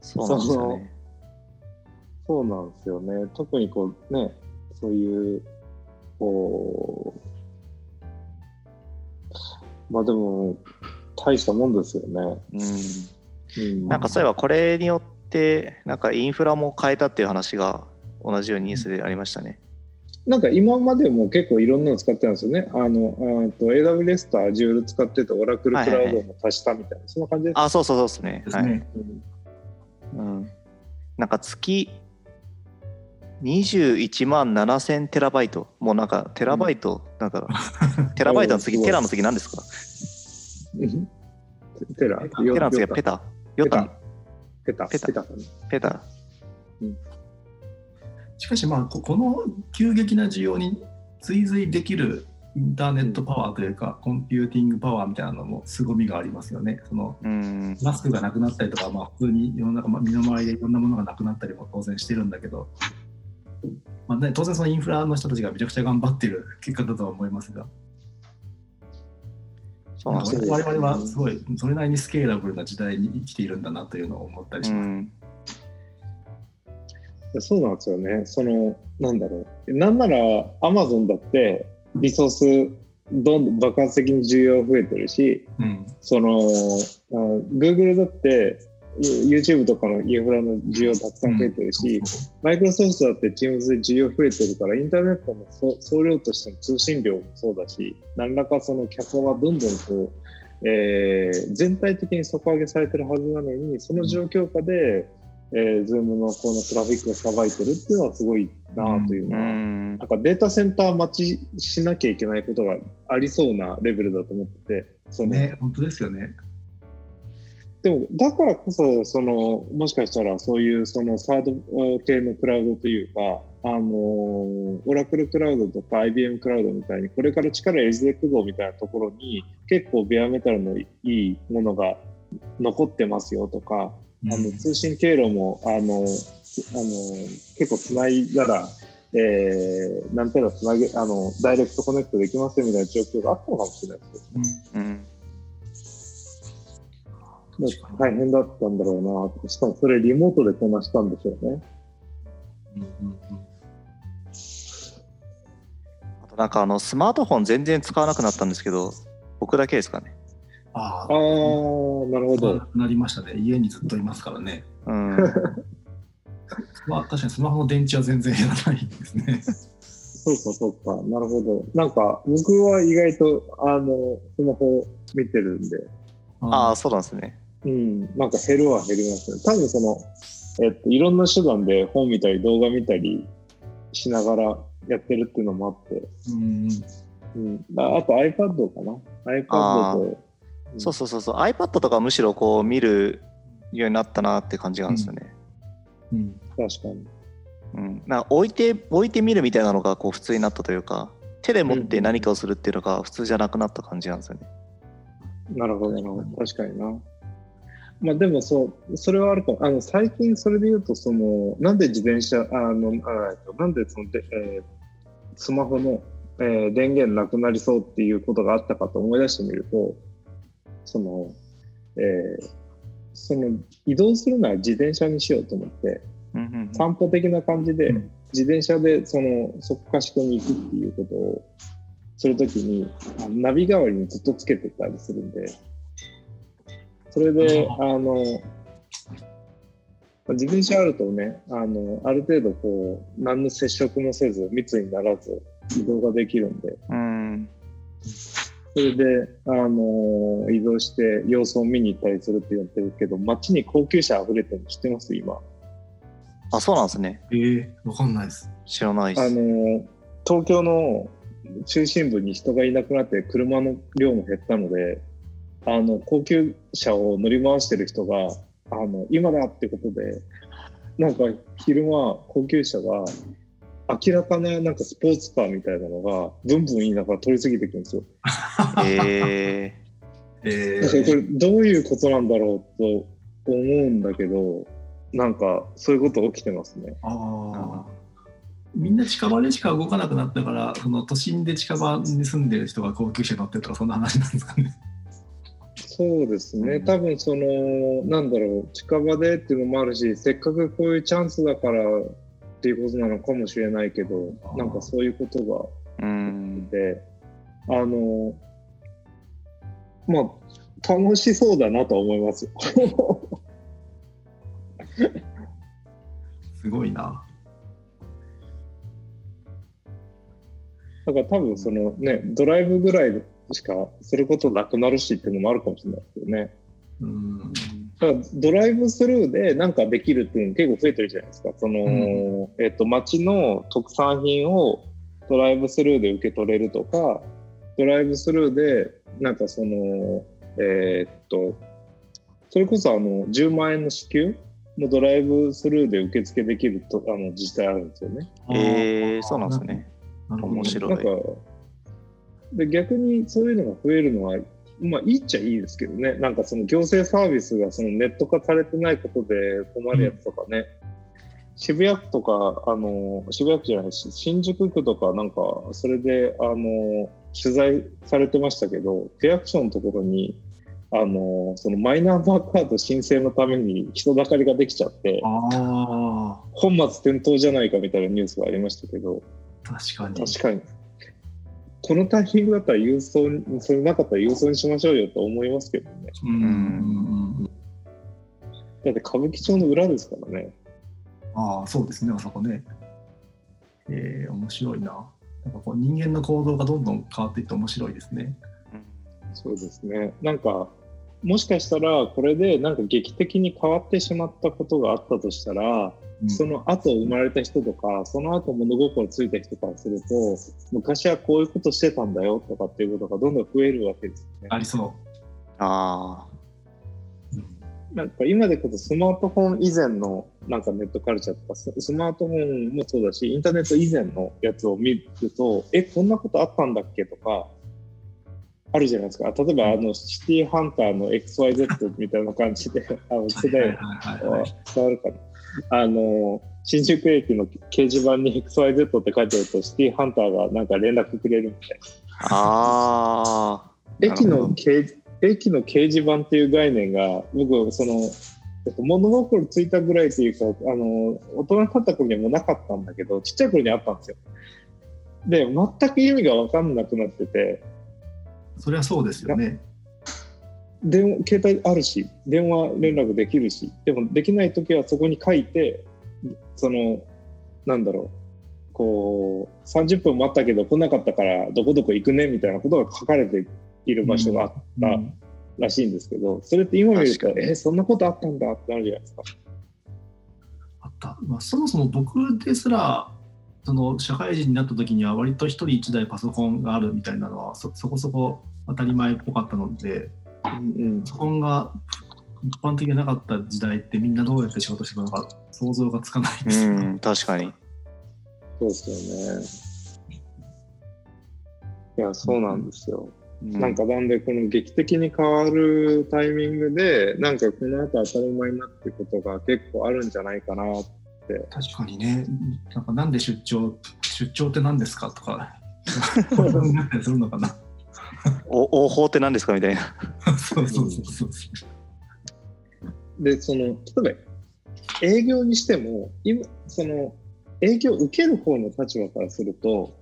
そうなんですよね。そうなんですよね。特にこうね、そういう、こう、まあでも、大したもんですよね。うん。うん、なんかそういえばこれによって、なんかインフラも変えたっていう話が同じようにニュースでありましたね。なんか今までも結構いろんなの使ってたんですよね。あの、あと AWS と Azure 使ってて、オラクルクラウドも足したみたいな、そんな感じです。あ、そうそうそうですね。はい。ですね。うんうん。なんか月21万7000テラバイト。もうなんかテラバイト、なんか テラバイトの次、テラの次何ですか？テラ、テテラの次はペタ。ヨタ。ペタ、ペタペタ。ペタ。しかしまあここの急激な需要に追随できるインターネットパワーというか、コンピューティングパワーみたいなのも凄みがありますよね。そのうん。マスクがなくなったりとか、まあ、普通に世の中、まあ身の回りでいろんなものがなくなったりも当然してるんだけど、まあね、当然そのインフラの人たちがめちゃくちゃ頑張っている結果だとは思いますが、そうなんですね。我々はすごいそれなりにスケーラブルな時代に生きているんだなというのを思ったりします。うん。そうなんですよね。その、なんだろう。なんなら、アマゾンだって、リソース、どんどん爆発的に需要増えてるし、うん。その、あ Google だって、YouTube とかのインフラの需要たくさん増えてるし、マイクロソフトだって Teams で需要増えてるから、インターネットの総総量としての通信量もそうだし、何らかその客層がどんどんこう、えー全体的に底上げされてるはずなのに、その状況下で、えー、Zoom のこのトラフィックがさばいてるっていうのはすごいなといううのは、んなんかデータセンター待ちしなきゃいけないことがありそうなレベルだと思ってて、そのね、本当ですよね。でも、だからこそ、その、もしかしたらそういうそのサード系のクラウドというか、あの、オラクルクラウドとか IBM クラウドみたいに、これから力入れていくぞみたいなところに、結構ベアメタルのいいものが残ってますよとか、あの通信経路も、あの、あの結構つないだら、えー、なんていうのつなげ、あの、ダイレクトコネクトできますよみたいな状況があったのかもしれないですよ。うん。大変だったんだろうなしかもそれリモートでこなしたんでしょうね。うんうんうんあとなんかあのスマートフォン全然使わなくなったんですけど、僕だけですかね。あああ、なるほど。ななりましたね。家にずっといますからね。うん。まあ、確かにスマホの電池は全然減らないですね。そうか、そうか。なるほど。なんか、僕は意外と、あの、スマホ見てるんで、ああ、そうなんですね。うん、なんか減るは減りますね。多分その、えっと、いろんな手段で本見たり動画見たりしながらやってるっていうのもあって、うん。うん、ああと iPad かな ?iPad と、そうそうそうそう。iPad とかむしろこう見るようになったなって感じなんですよね。うん。確かに。うん。なんか置いて置いてみるみたいなのがこう普通になったというか、手で持って何かをするっていうのが普通じゃなくなった感じなんですよね。なるほど、なるほど。確かにな。まあでもそう、それはあるかも。あの、最近それで言うと、その、なんで自転車、あの、あえっとなんでそので、えースマホの、えー電源なくなりそうっていうことがあったかと思い出してみると、その、えーその移動するなら自転車にしようと思って、うんうんうん。散歩的な感じでうん。自転車でそのそこかしこに行くっていうことをするときにナビ代わりにずっとつけてたりするんでそれでああの自転車あるとねあのある程度こう何の接触もせず密にならず移動ができるんで。うん。それであの移動して様子を見に行ったりするって言ってるけど街に高級車溢れてるの知ってます？今。あ、そうなんですね。ええわかんないです。知らないであす。の東京の中心部に人がいなくなって車の量も減ったのであの高級車を乗り回してる人があの今だってことでなんか昼間高級車が明らかななんかスポーツカーみたいなのがブンブン言いながら通り過ぎていくんですよ。ええだからこえれどういうことなんだろうと思うんだけどなんかそういうこと起きてますね。ああ。みんな近場でしか動かなくなったから、その都心で近場に住んでる人が高級車乗ってるとか、そんな話なんですかね。そうですね、うん多分その、なんだろう、近場でっていうのもあるし、せっかくこういうチャンスだからっていうことなのかもしれないけどなんかそういうこと。がで、あの、まあ、楽しそうだなとは思いますよ。すごいな。だから多分そのね、ドライブぐらいしかすることなくなるしっていうのもあるかもしれないですけどね。うん。だからドライブスルーでなんかできるっていうの結構増えてるじゃないですか。その、んえっと、町の特産品をドライブスルーで受け取れるとか、ドライブスルーで、なんかその、えーっと、それこそあの、10万円の支給もドライブスルーで受付できるとあの自治体あるんですよね。えー、そうなんですね。面白いなんかで逆にそういうのが増えるのは、まあいいっちゃいいですけどね、なんかその行政サービスがそのネット化されてないことで困るやつとかね、渋谷区とか、あの渋谷区じゃないし、新宿区とか、なんかそれであの取材されてましたけど、区役所のところに、あのそのマイナンバーカード申請のために人だかりができちゃって、あ本末転倒じゃないかみたいなニュースがありましたけど、あ、確かに。確かに。このタイミングだったら郵送に、それなかったら郵送にしましょうよと思いますけどね。うん。だって歌舞伎町の裏ですからね。ああ、そうですね、あそこね。えー、面白いな。なんかこう人間の行動がどんどん変わっていって面白いですね。そうですね。なんか、もしかしたらこれでなんか劇的に変わってしまったことがあったとしたら、うんその後生まれた人とか、その後物心ついた人からすると、昔はこういうことしてたんだよとかっていうことがどんどん増えるわけですよね。ありそあう。うんなんか今でこそスマートフォン以前のなんかネットカルチャーとかススマートフォンもそうだしインターネット以前のやつを見るとえこんなことあったんだっけとかあるじゃないですか例えばあのシティハンターの XYZ みたいな感じで あの世代伝わるかなあの新宿駅の掲示板に XYZ って書いてあるとシティハンターがなんか連絡くれるみたいな。あ。あ駅の掲駅の掲示板っていう概念が僕そのえっと物心ついたぐらいというかあの大人になった頃にはもうなかったんだけどちっちゃい頃にあったんですよ。で、全く意味が分かんなくなってて、そりゃそうですよね。電話携帯あるし、電話連絡できるし、でもできないときはそこに書いて、その、なんだろう、こう、30分待ったけど来なかったからどこどこ行くねみたいなことが書かれている場所があったうんらしいんですけど、それって今見ると、え、そんなことあったんだってなるじゃないですか。あった、まあ、そもそも僕ですらその社会人になった時には割と一人一台パソコンがあるみたいなのはそそこそこ当たり前っぽかったのでうんパソコンが一般的になかった時代ってみんなどうやって仕事してたのか想像がつかないです。うん、確かに。そうですよね。いや、そうなんですよ。うなんかなんでこの劇的に変わるタイミングでなんかこの後当たり前になっていくことが結構あるんじゃないかな確かにねなんかなんで出張出張って何ですかとかそうなったりするのかなお応報って何ですかみたいな。そうそうそうそうでその例えば営業にしても今その営業を受ける方の立場からすると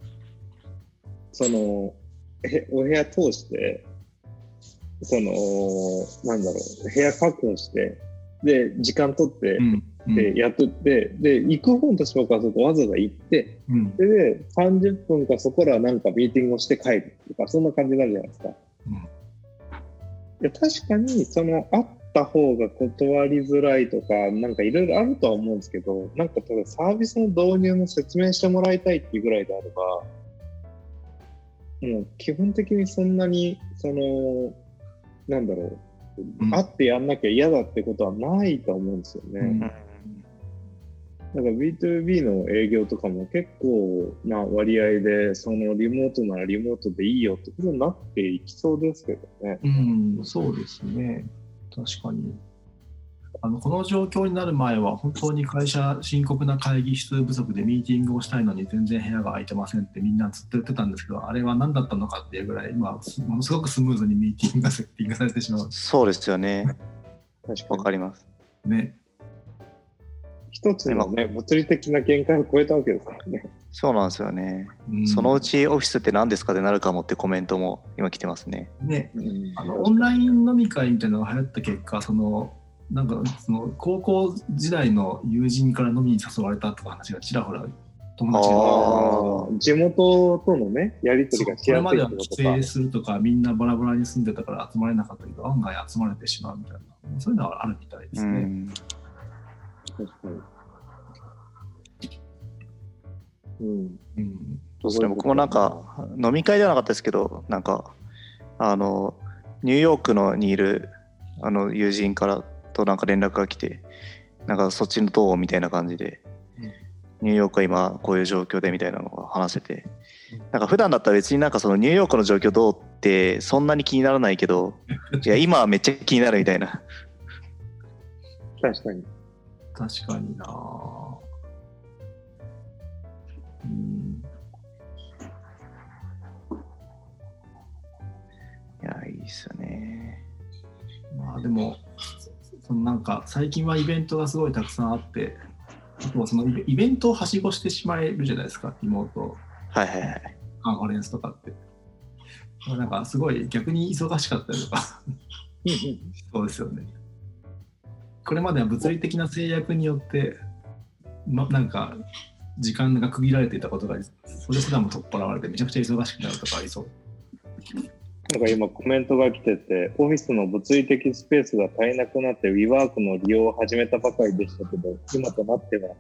そのえお部屋通してそのなんだろう部屋確保してで時間取って、うんうんでやってで行く方の立場からするとわざわざ行ってうん。でで30分かそこらなんかミーティングをして帰るとかそんな感じになるじゃないですか。うん。いや確かにそのあった方が断りづらいとかなんかいろいろあるとは思うんですけどなんかただサービスの導入の説明してもらいたいっていうぐらいであればもう基本的にそんなにそのなんだろう、うん。会ってやんなきゃ嫌だってことはないと思うんですよね。うんなんか B2B の営業とかも結構な割合で、そのリモートならリモートでいいよってことになっていきそうですけどね。うん、そうですね。確かに。あのこの状況になる前は本当に会社深刻な会議室不足でミーティングをしたいのに全然部屋が空いてませんってみんなずっと言ってたんですけどあれは何だったのかっていうぐらい今すものすごくスムーズにミーティングがセッティングされてしまうそうですよね。確かに。わかります。ね。一つのね、物理的な限界を超えたわけですからね。そうなんですよね。うんそのうちオフィスって何ですかってなるかもってコメントも今来てますね。ねうんあのオンライン飲み会みたいなのが流行った結果そのなんかその高校時代の友人から飲みに誘われたとか話がちらほら友達地元とのね、やり取りがしこれやすいまでは帰省。するとかみんなバラバラに住んでたから集まれなかったけど案外集まれてしまうみたいなそういうのはあるみたいですね。うん。確かに。うん。うんそうですね。僕もなんか飲み会ではなかったですけど、なんかあのニューヨークのにいるあの友人からとなんか連絡が来て、なんかそっちのどうみたいな感じで、うんニューヨークは今こういう状況でみたいなのが話せて、なんか普段だったら別になんかそのニューヨークの状況どうってそんなに気にならないけど、いや今はめっちゃ気になるみたいな。確かに。確かになぁうんいやいいっすよね。まあでもそのなんか最近はイベントがすごいたくさんあってあとはそのイベントをはしごしてしまえるじゃないですかリモートはいはいはい。カンファレンスとかって。まあなんかすごい逆に忙しかったりとかそうですよね。これまでは物理的な制約によって、ま、なんか時間が区切られていたことがそれすらも取っ払われてめちゃくちゃ忙しくなるとかありそう。なんか今コメントが来てて、オフィスの物理的スペースが足りなくなって WeWork の利用を始めたばかりでしたけど、今となっては、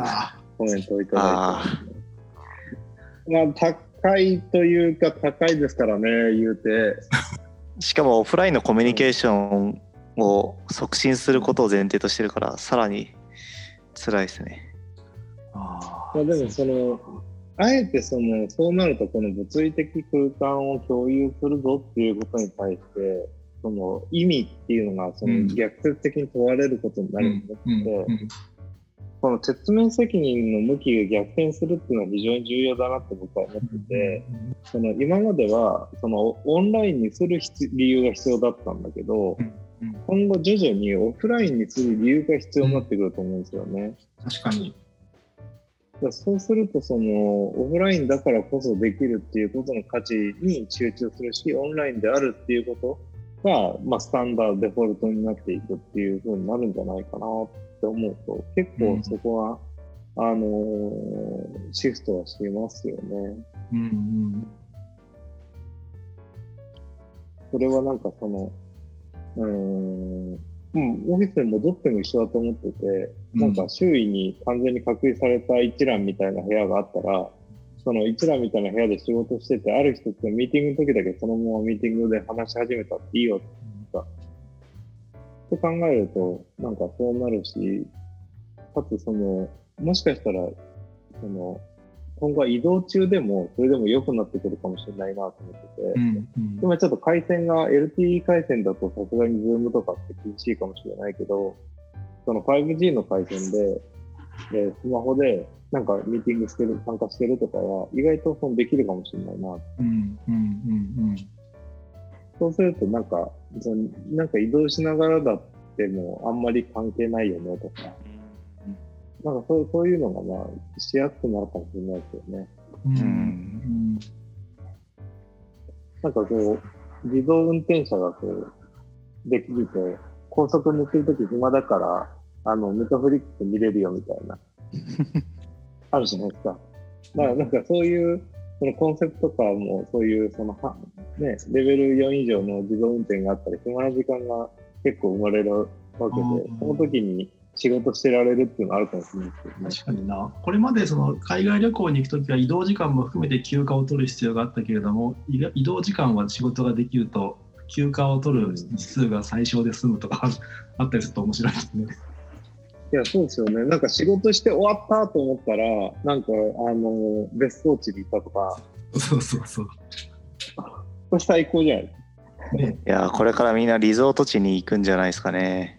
あコメントをいただいて。まあ、高いというか高いですからね、言うて。しかもオフラインのコミュニケーションを促進することを前提としてるからさらに辛いですね。あまあ、でもその、あえてその、そうなるとこの物理的空間を共有するぞっていうことに対して、その意味っていうのがそうん。の逆説的に問われることになるとうん。思って、うん。この説明責任の向きが逆転するっていうのは非常に重要だなって僕は思ってて、その今まではそのオンラインにする必理由が必要だったんだけど、今後徐々にオフラインにする理由が必要になってくると思うんですよね。確かに。だそうするとそのオフラインだからこそできるっていうことの価値に集中するしオンラインであるっていうことが、まあ、スタンダードデフォルトになっていくっていうふうになるんじゃないかなって思うと結構そこは、うん、あのー、シフトはしてますよね。うんうんそれはなんかその、うん、う、オフィスに戻っても一緒だと思ってて、なん。か周囲に完全に隔離された一覧みたいな部屋があったら、その一覧みたいな部屋で仕事してて、ある人ってミーティングの時だけそのままミーティングで話し始めたっていいよって言った。って考えると、なん。かそうなるし、かつその、もしかしたら、その、今後は移動中でも、それでも良くなってくるかもしれないなと思ってて、うんうん、今ちょっと回線が LTE 回線だとさすがに Zoom とかって厳しいかもしれないけど、その 5G の回線で、でスマホでなんかミーティングしてる、参加してるとかは、意外とそのできるかもしれないな、うんうんうんうん、そうするとなんか、そのなんか移動しながらだってもあんまり関係ないよねとか、なんかそうそういうのがまあしやすくなるかもしれないですよね。うん、なんかこう、自動運転車がこう、できると、高速抜けるとき暇だから、あの、ネットフリックス見れるよみたいな、あるじゃないですか。だからなんかそういう、そのコンセプトかもそういう、そのは、ね、レベル4以上の自動運転があったり、暇な時間が結構生まれるわけで、その時に仕事してられるっていうのはあるかもしれないですけど、ね、確かにな。これまでその海外旅行に行くときは移動時間も含めて休暇を取る必要があったけれども、移動時間は仕事ができると、休暇を取る日数が最小で済むとか あったりすると面白いですね。いや、そうですよね。なんか仕事して終わったと思ったら、なんか、あの、別荘地に行ったとか。そうそうそう。これ最高じゃないね、いや、これからみんなリゾート地に行くんじゃないですかね。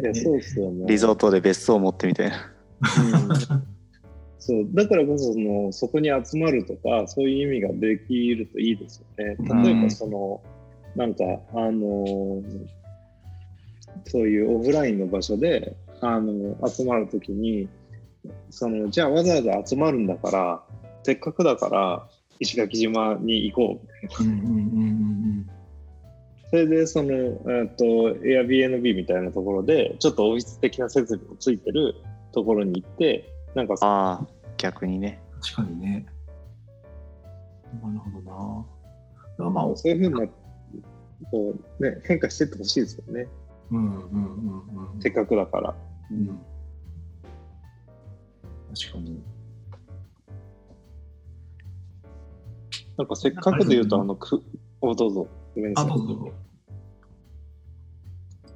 いや、そうですよね。リゾートで別荘を持ってみたいな。うん、そうだからこそそのそこに集まるとかそういう意味ができるといいですよね。例えばその、うん、なんかあのそういうオフラインの場所であの集まるときにそのじゃあわざわざ集まるんだからせっかくだから石垣島に行こうみたいな。それでその、えー、と Airbnb みたいなところでちょっとオフィス的な設備もついてるところに行ってなんかああ逆にね。確かにね。なるほどな。まあそういうふうなこう、ね、変化してってほしいですよね。うんうんうんうん。せっかくだから、うん、確かに。なんかせっかくで言うとあのくおどうぞあ、どうぞどうぞ。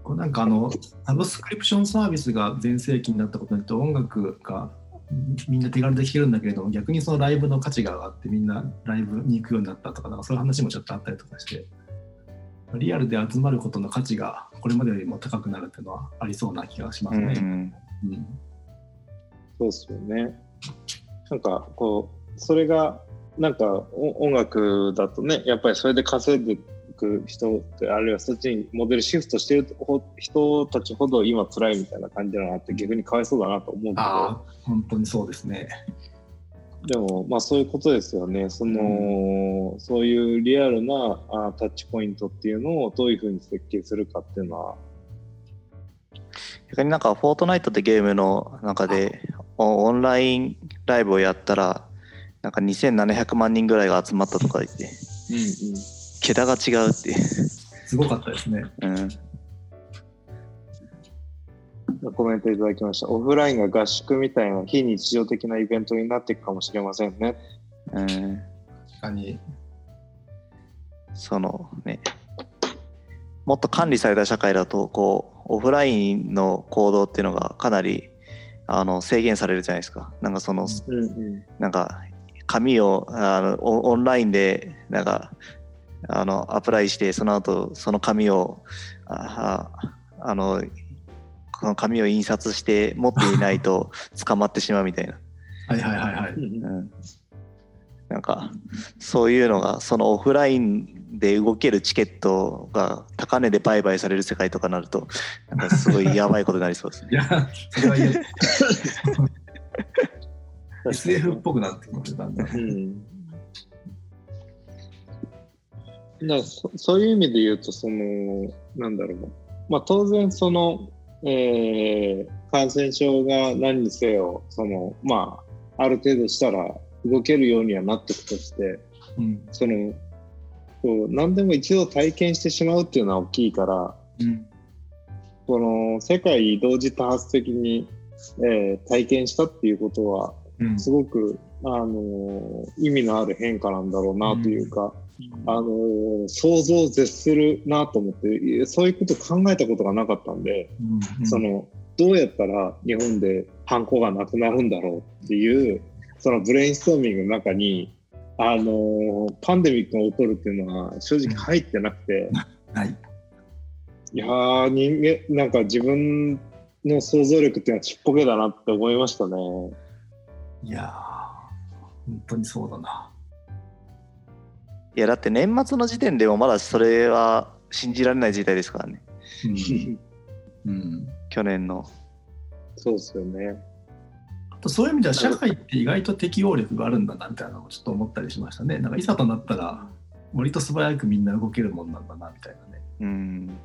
これなんかあの、サブスクリプションサービスが全盛期になったことによって音楽がみんな手軽で聴けるんだけれども逆にそのライブの価値が上がってみんなライブに行くようになったとかなんかそういう話もちょっとあったりとかしてリアルで集まることの価値がこれまでよりも高くなるっていうのはありそうな気がしますね。うん、うん、そうですよね。なんかこうそれがなんか音楽だとねやっぱりそれで稼いでく人ってあるいはそっちにモデルシフトしてる人たちほど今辛いみたいな感じなのがあって逆にかわいそうだなと思うけど。本当にそうですね。でもまあそういうことですよね。その、うん、そういうリアルなあタッチポイントっていうのをどういうふうに設計するかっていうのは。逆になんかフォートナイトってゲームの中でオンラインライブをやったらなんか2700万人ぐらいが集まったとか言って、うんうん桁が違うってすごかったですね。うん。コメントいただきました。オフラインが合宿みたいな非日常的なイベントになっていくかもしれませんね。うん。確かに。そのね、もっと管理された社会だと、こう、オフラインの行動っていうのがかなりあの制限されるじゃないですか。なんかその、うんうん、なんか紙をあのオンラインでなんかあのアプライしてその後その紙をああのこの紙を印刷して持っていないと 捕まってしまうみたいな。はいはいはいはい。うん、なんかそういうのがそのオフラインで動けるチケットが高値で売買される世界とかになるとなんかすごいやばいことになりそうです。いやそれは SF っぽくなってきますだんだん。うん。だそそういう意味で言うと、その、なんだろう。まあ当然その、えー感染症が何にせよ、その、まあ、ある程度したら動けるようにはなっていくとして、うん。その、こう何でも一度体験してしまうっていうのは大きいから、うん。この世界同時多発的に、えー体験したっていうことは、うん。すごく、あのー意味のある変化なんだろうなというか、あのー想像を絶するなと思ってそういうこと考えたことがなかったんで、うんそのどうやったら日本でハンコがなくなるんだろうっていうそのブレインストーミングの中に、あのーパンデミックが起こるっていうのは正直入ってなくて、はい。いやー人間なんか自分の想像力っていうのはちっぽけだなって思いましたね。いやー、本当にそうだな。いやだって年末の時点でもまだそれは信じられない時代ですからねうんうん、去年のそうですよね。あとそういう意味では社会って意外と適応力があるんだなみたいなのをちょっと思ったりしましたね。なんかいざとなったら割と素早くみんな動けるもんなんだなみたいなね。うん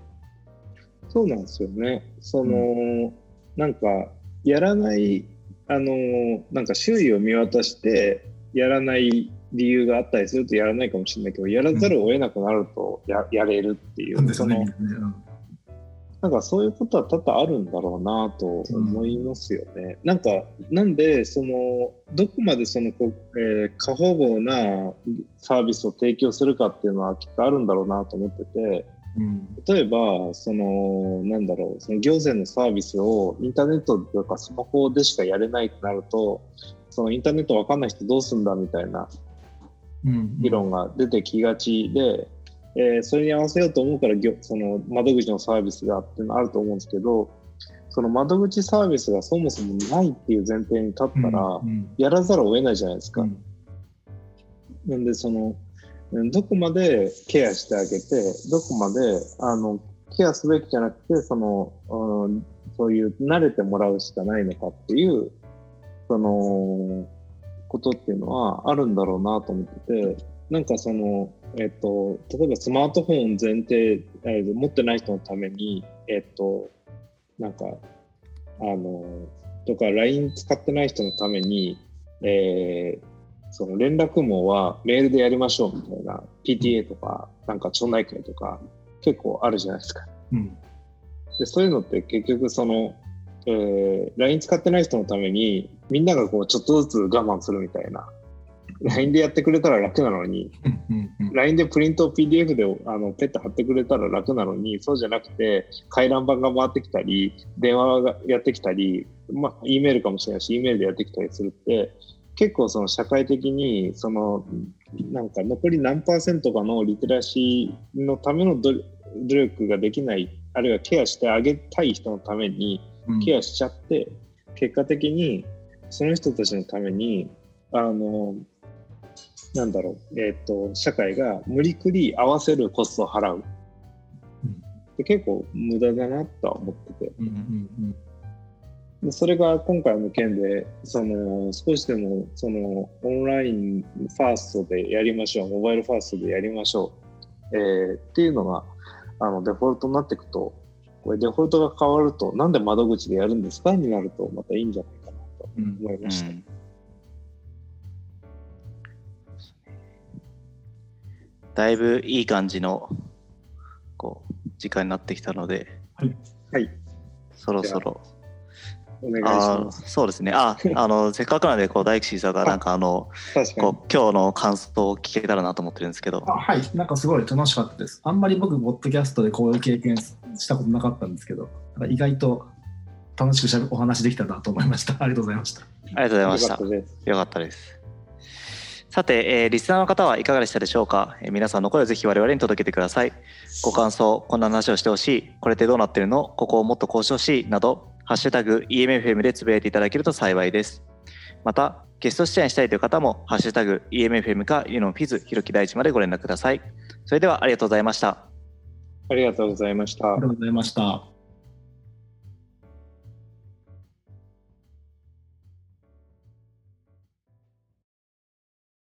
そうなんですよね。その、なんか、やらない、あの、なんか周囲を見渡して、やらない理由があったりするとやらないかもしれないけど、やらざるを得なくなるとや,、やれるっていう。そのなねなんかそういうことは多々あるんだろうなと思いますよね。なんか、なんで、その、どこまでその、こうえー過保護なサービスを提供するかっていうのはきっとあるんだろうなと思ってて、うん例えば、その、なんだろう、その行政のサービスをインターネットとかスマホでしかやれないとなると、そのインターネットわかんない人どうすんだみたいなうん議論が出てきがちで、えーそれに合わせようと思うからぎょその窓口のサービスがっていうのあると思うんですけどその窓口サービスがそもそもないっていう前提に立ったら、うんやらざるを得ないじゃないですか。うん。なんでそのうんどこまでケアしてあげてどこまであのケアすべきじゃなくてその、うん、そういう慣れてもらうしかないのかっていうそのことっていうのはあるんだろうなと思っててなんかその、えっと、例えばスマートフォン前提、えー持ってない人のためにえっとなんかあのとか LINE 使ってない人のために、えーその連絡網はメールでやりましょうみたいな PTA とかなんか町内会とか結構あるじゃないですか。うんでそういうのって結局その、えー LINE 使ってない人のためにみんながこうちょっとずつ我慢するみたいな。LINE でやってくれたら楽なのに LINE でプリントを PDF であのペット貼ってくれたら楽なのにそうじゃなくて回覧板が回ってきたり電話がやってきたり、まあ、E メールかもしれないし E メールでやってきたりするって結構その社会的にそのなんか残り何パーセントかのリテラシーのための努努力ができないあるいはケアしてあげたい人のためにうんケアしちゃって結果的にその人たちのためにあのなんだろう、えっと社会が無理くり合わせるコストを払う。うん。で結構無駄だなとは思ってて。うんうん。でそれが今回の件でその少しでもそのオンラインファーストでやりましょうモバイルファーストでやりましょう、えーっていうのがあのデフォルトになっていくとこれデフォルトが変わるとなんで窓口でやるんですか？になるとまたいいんじゃないかなとうん思いました。うんだいぶいい感じのこう時間になってきたので、はい、そろそろお願いしあます。そうですねああの せっかくなのでこう大吉さんがなんかあの。こう今日の感想を聞けたらなと思ってるんですけどあはい、なんかすごい楽しかったです。あんまり僕、ポッドキャストでこういう経験したことなかったんですけど、意外と楽しくしゃべお話できたなと思いました。ありがとうございました。ありがとうございましたよかったです。よかったです。さて、えーリスナーの方はいかがでしたでしょうか、えー皆さんの声をぜひ我々に届けてください。ご感想、こんな話をしてほしい、これってどうなってるの、ここをもっとこうしてほしいなど、ハッシュタグ EMFM でつぶやいていただけると幸いです。また、ゲスト出演したいという方も、ハッシュタグ EMFM かユノフィズ、ひろき大地までご連絡ください。それではありがとうございました。ありがとうございましたありが。とうございました。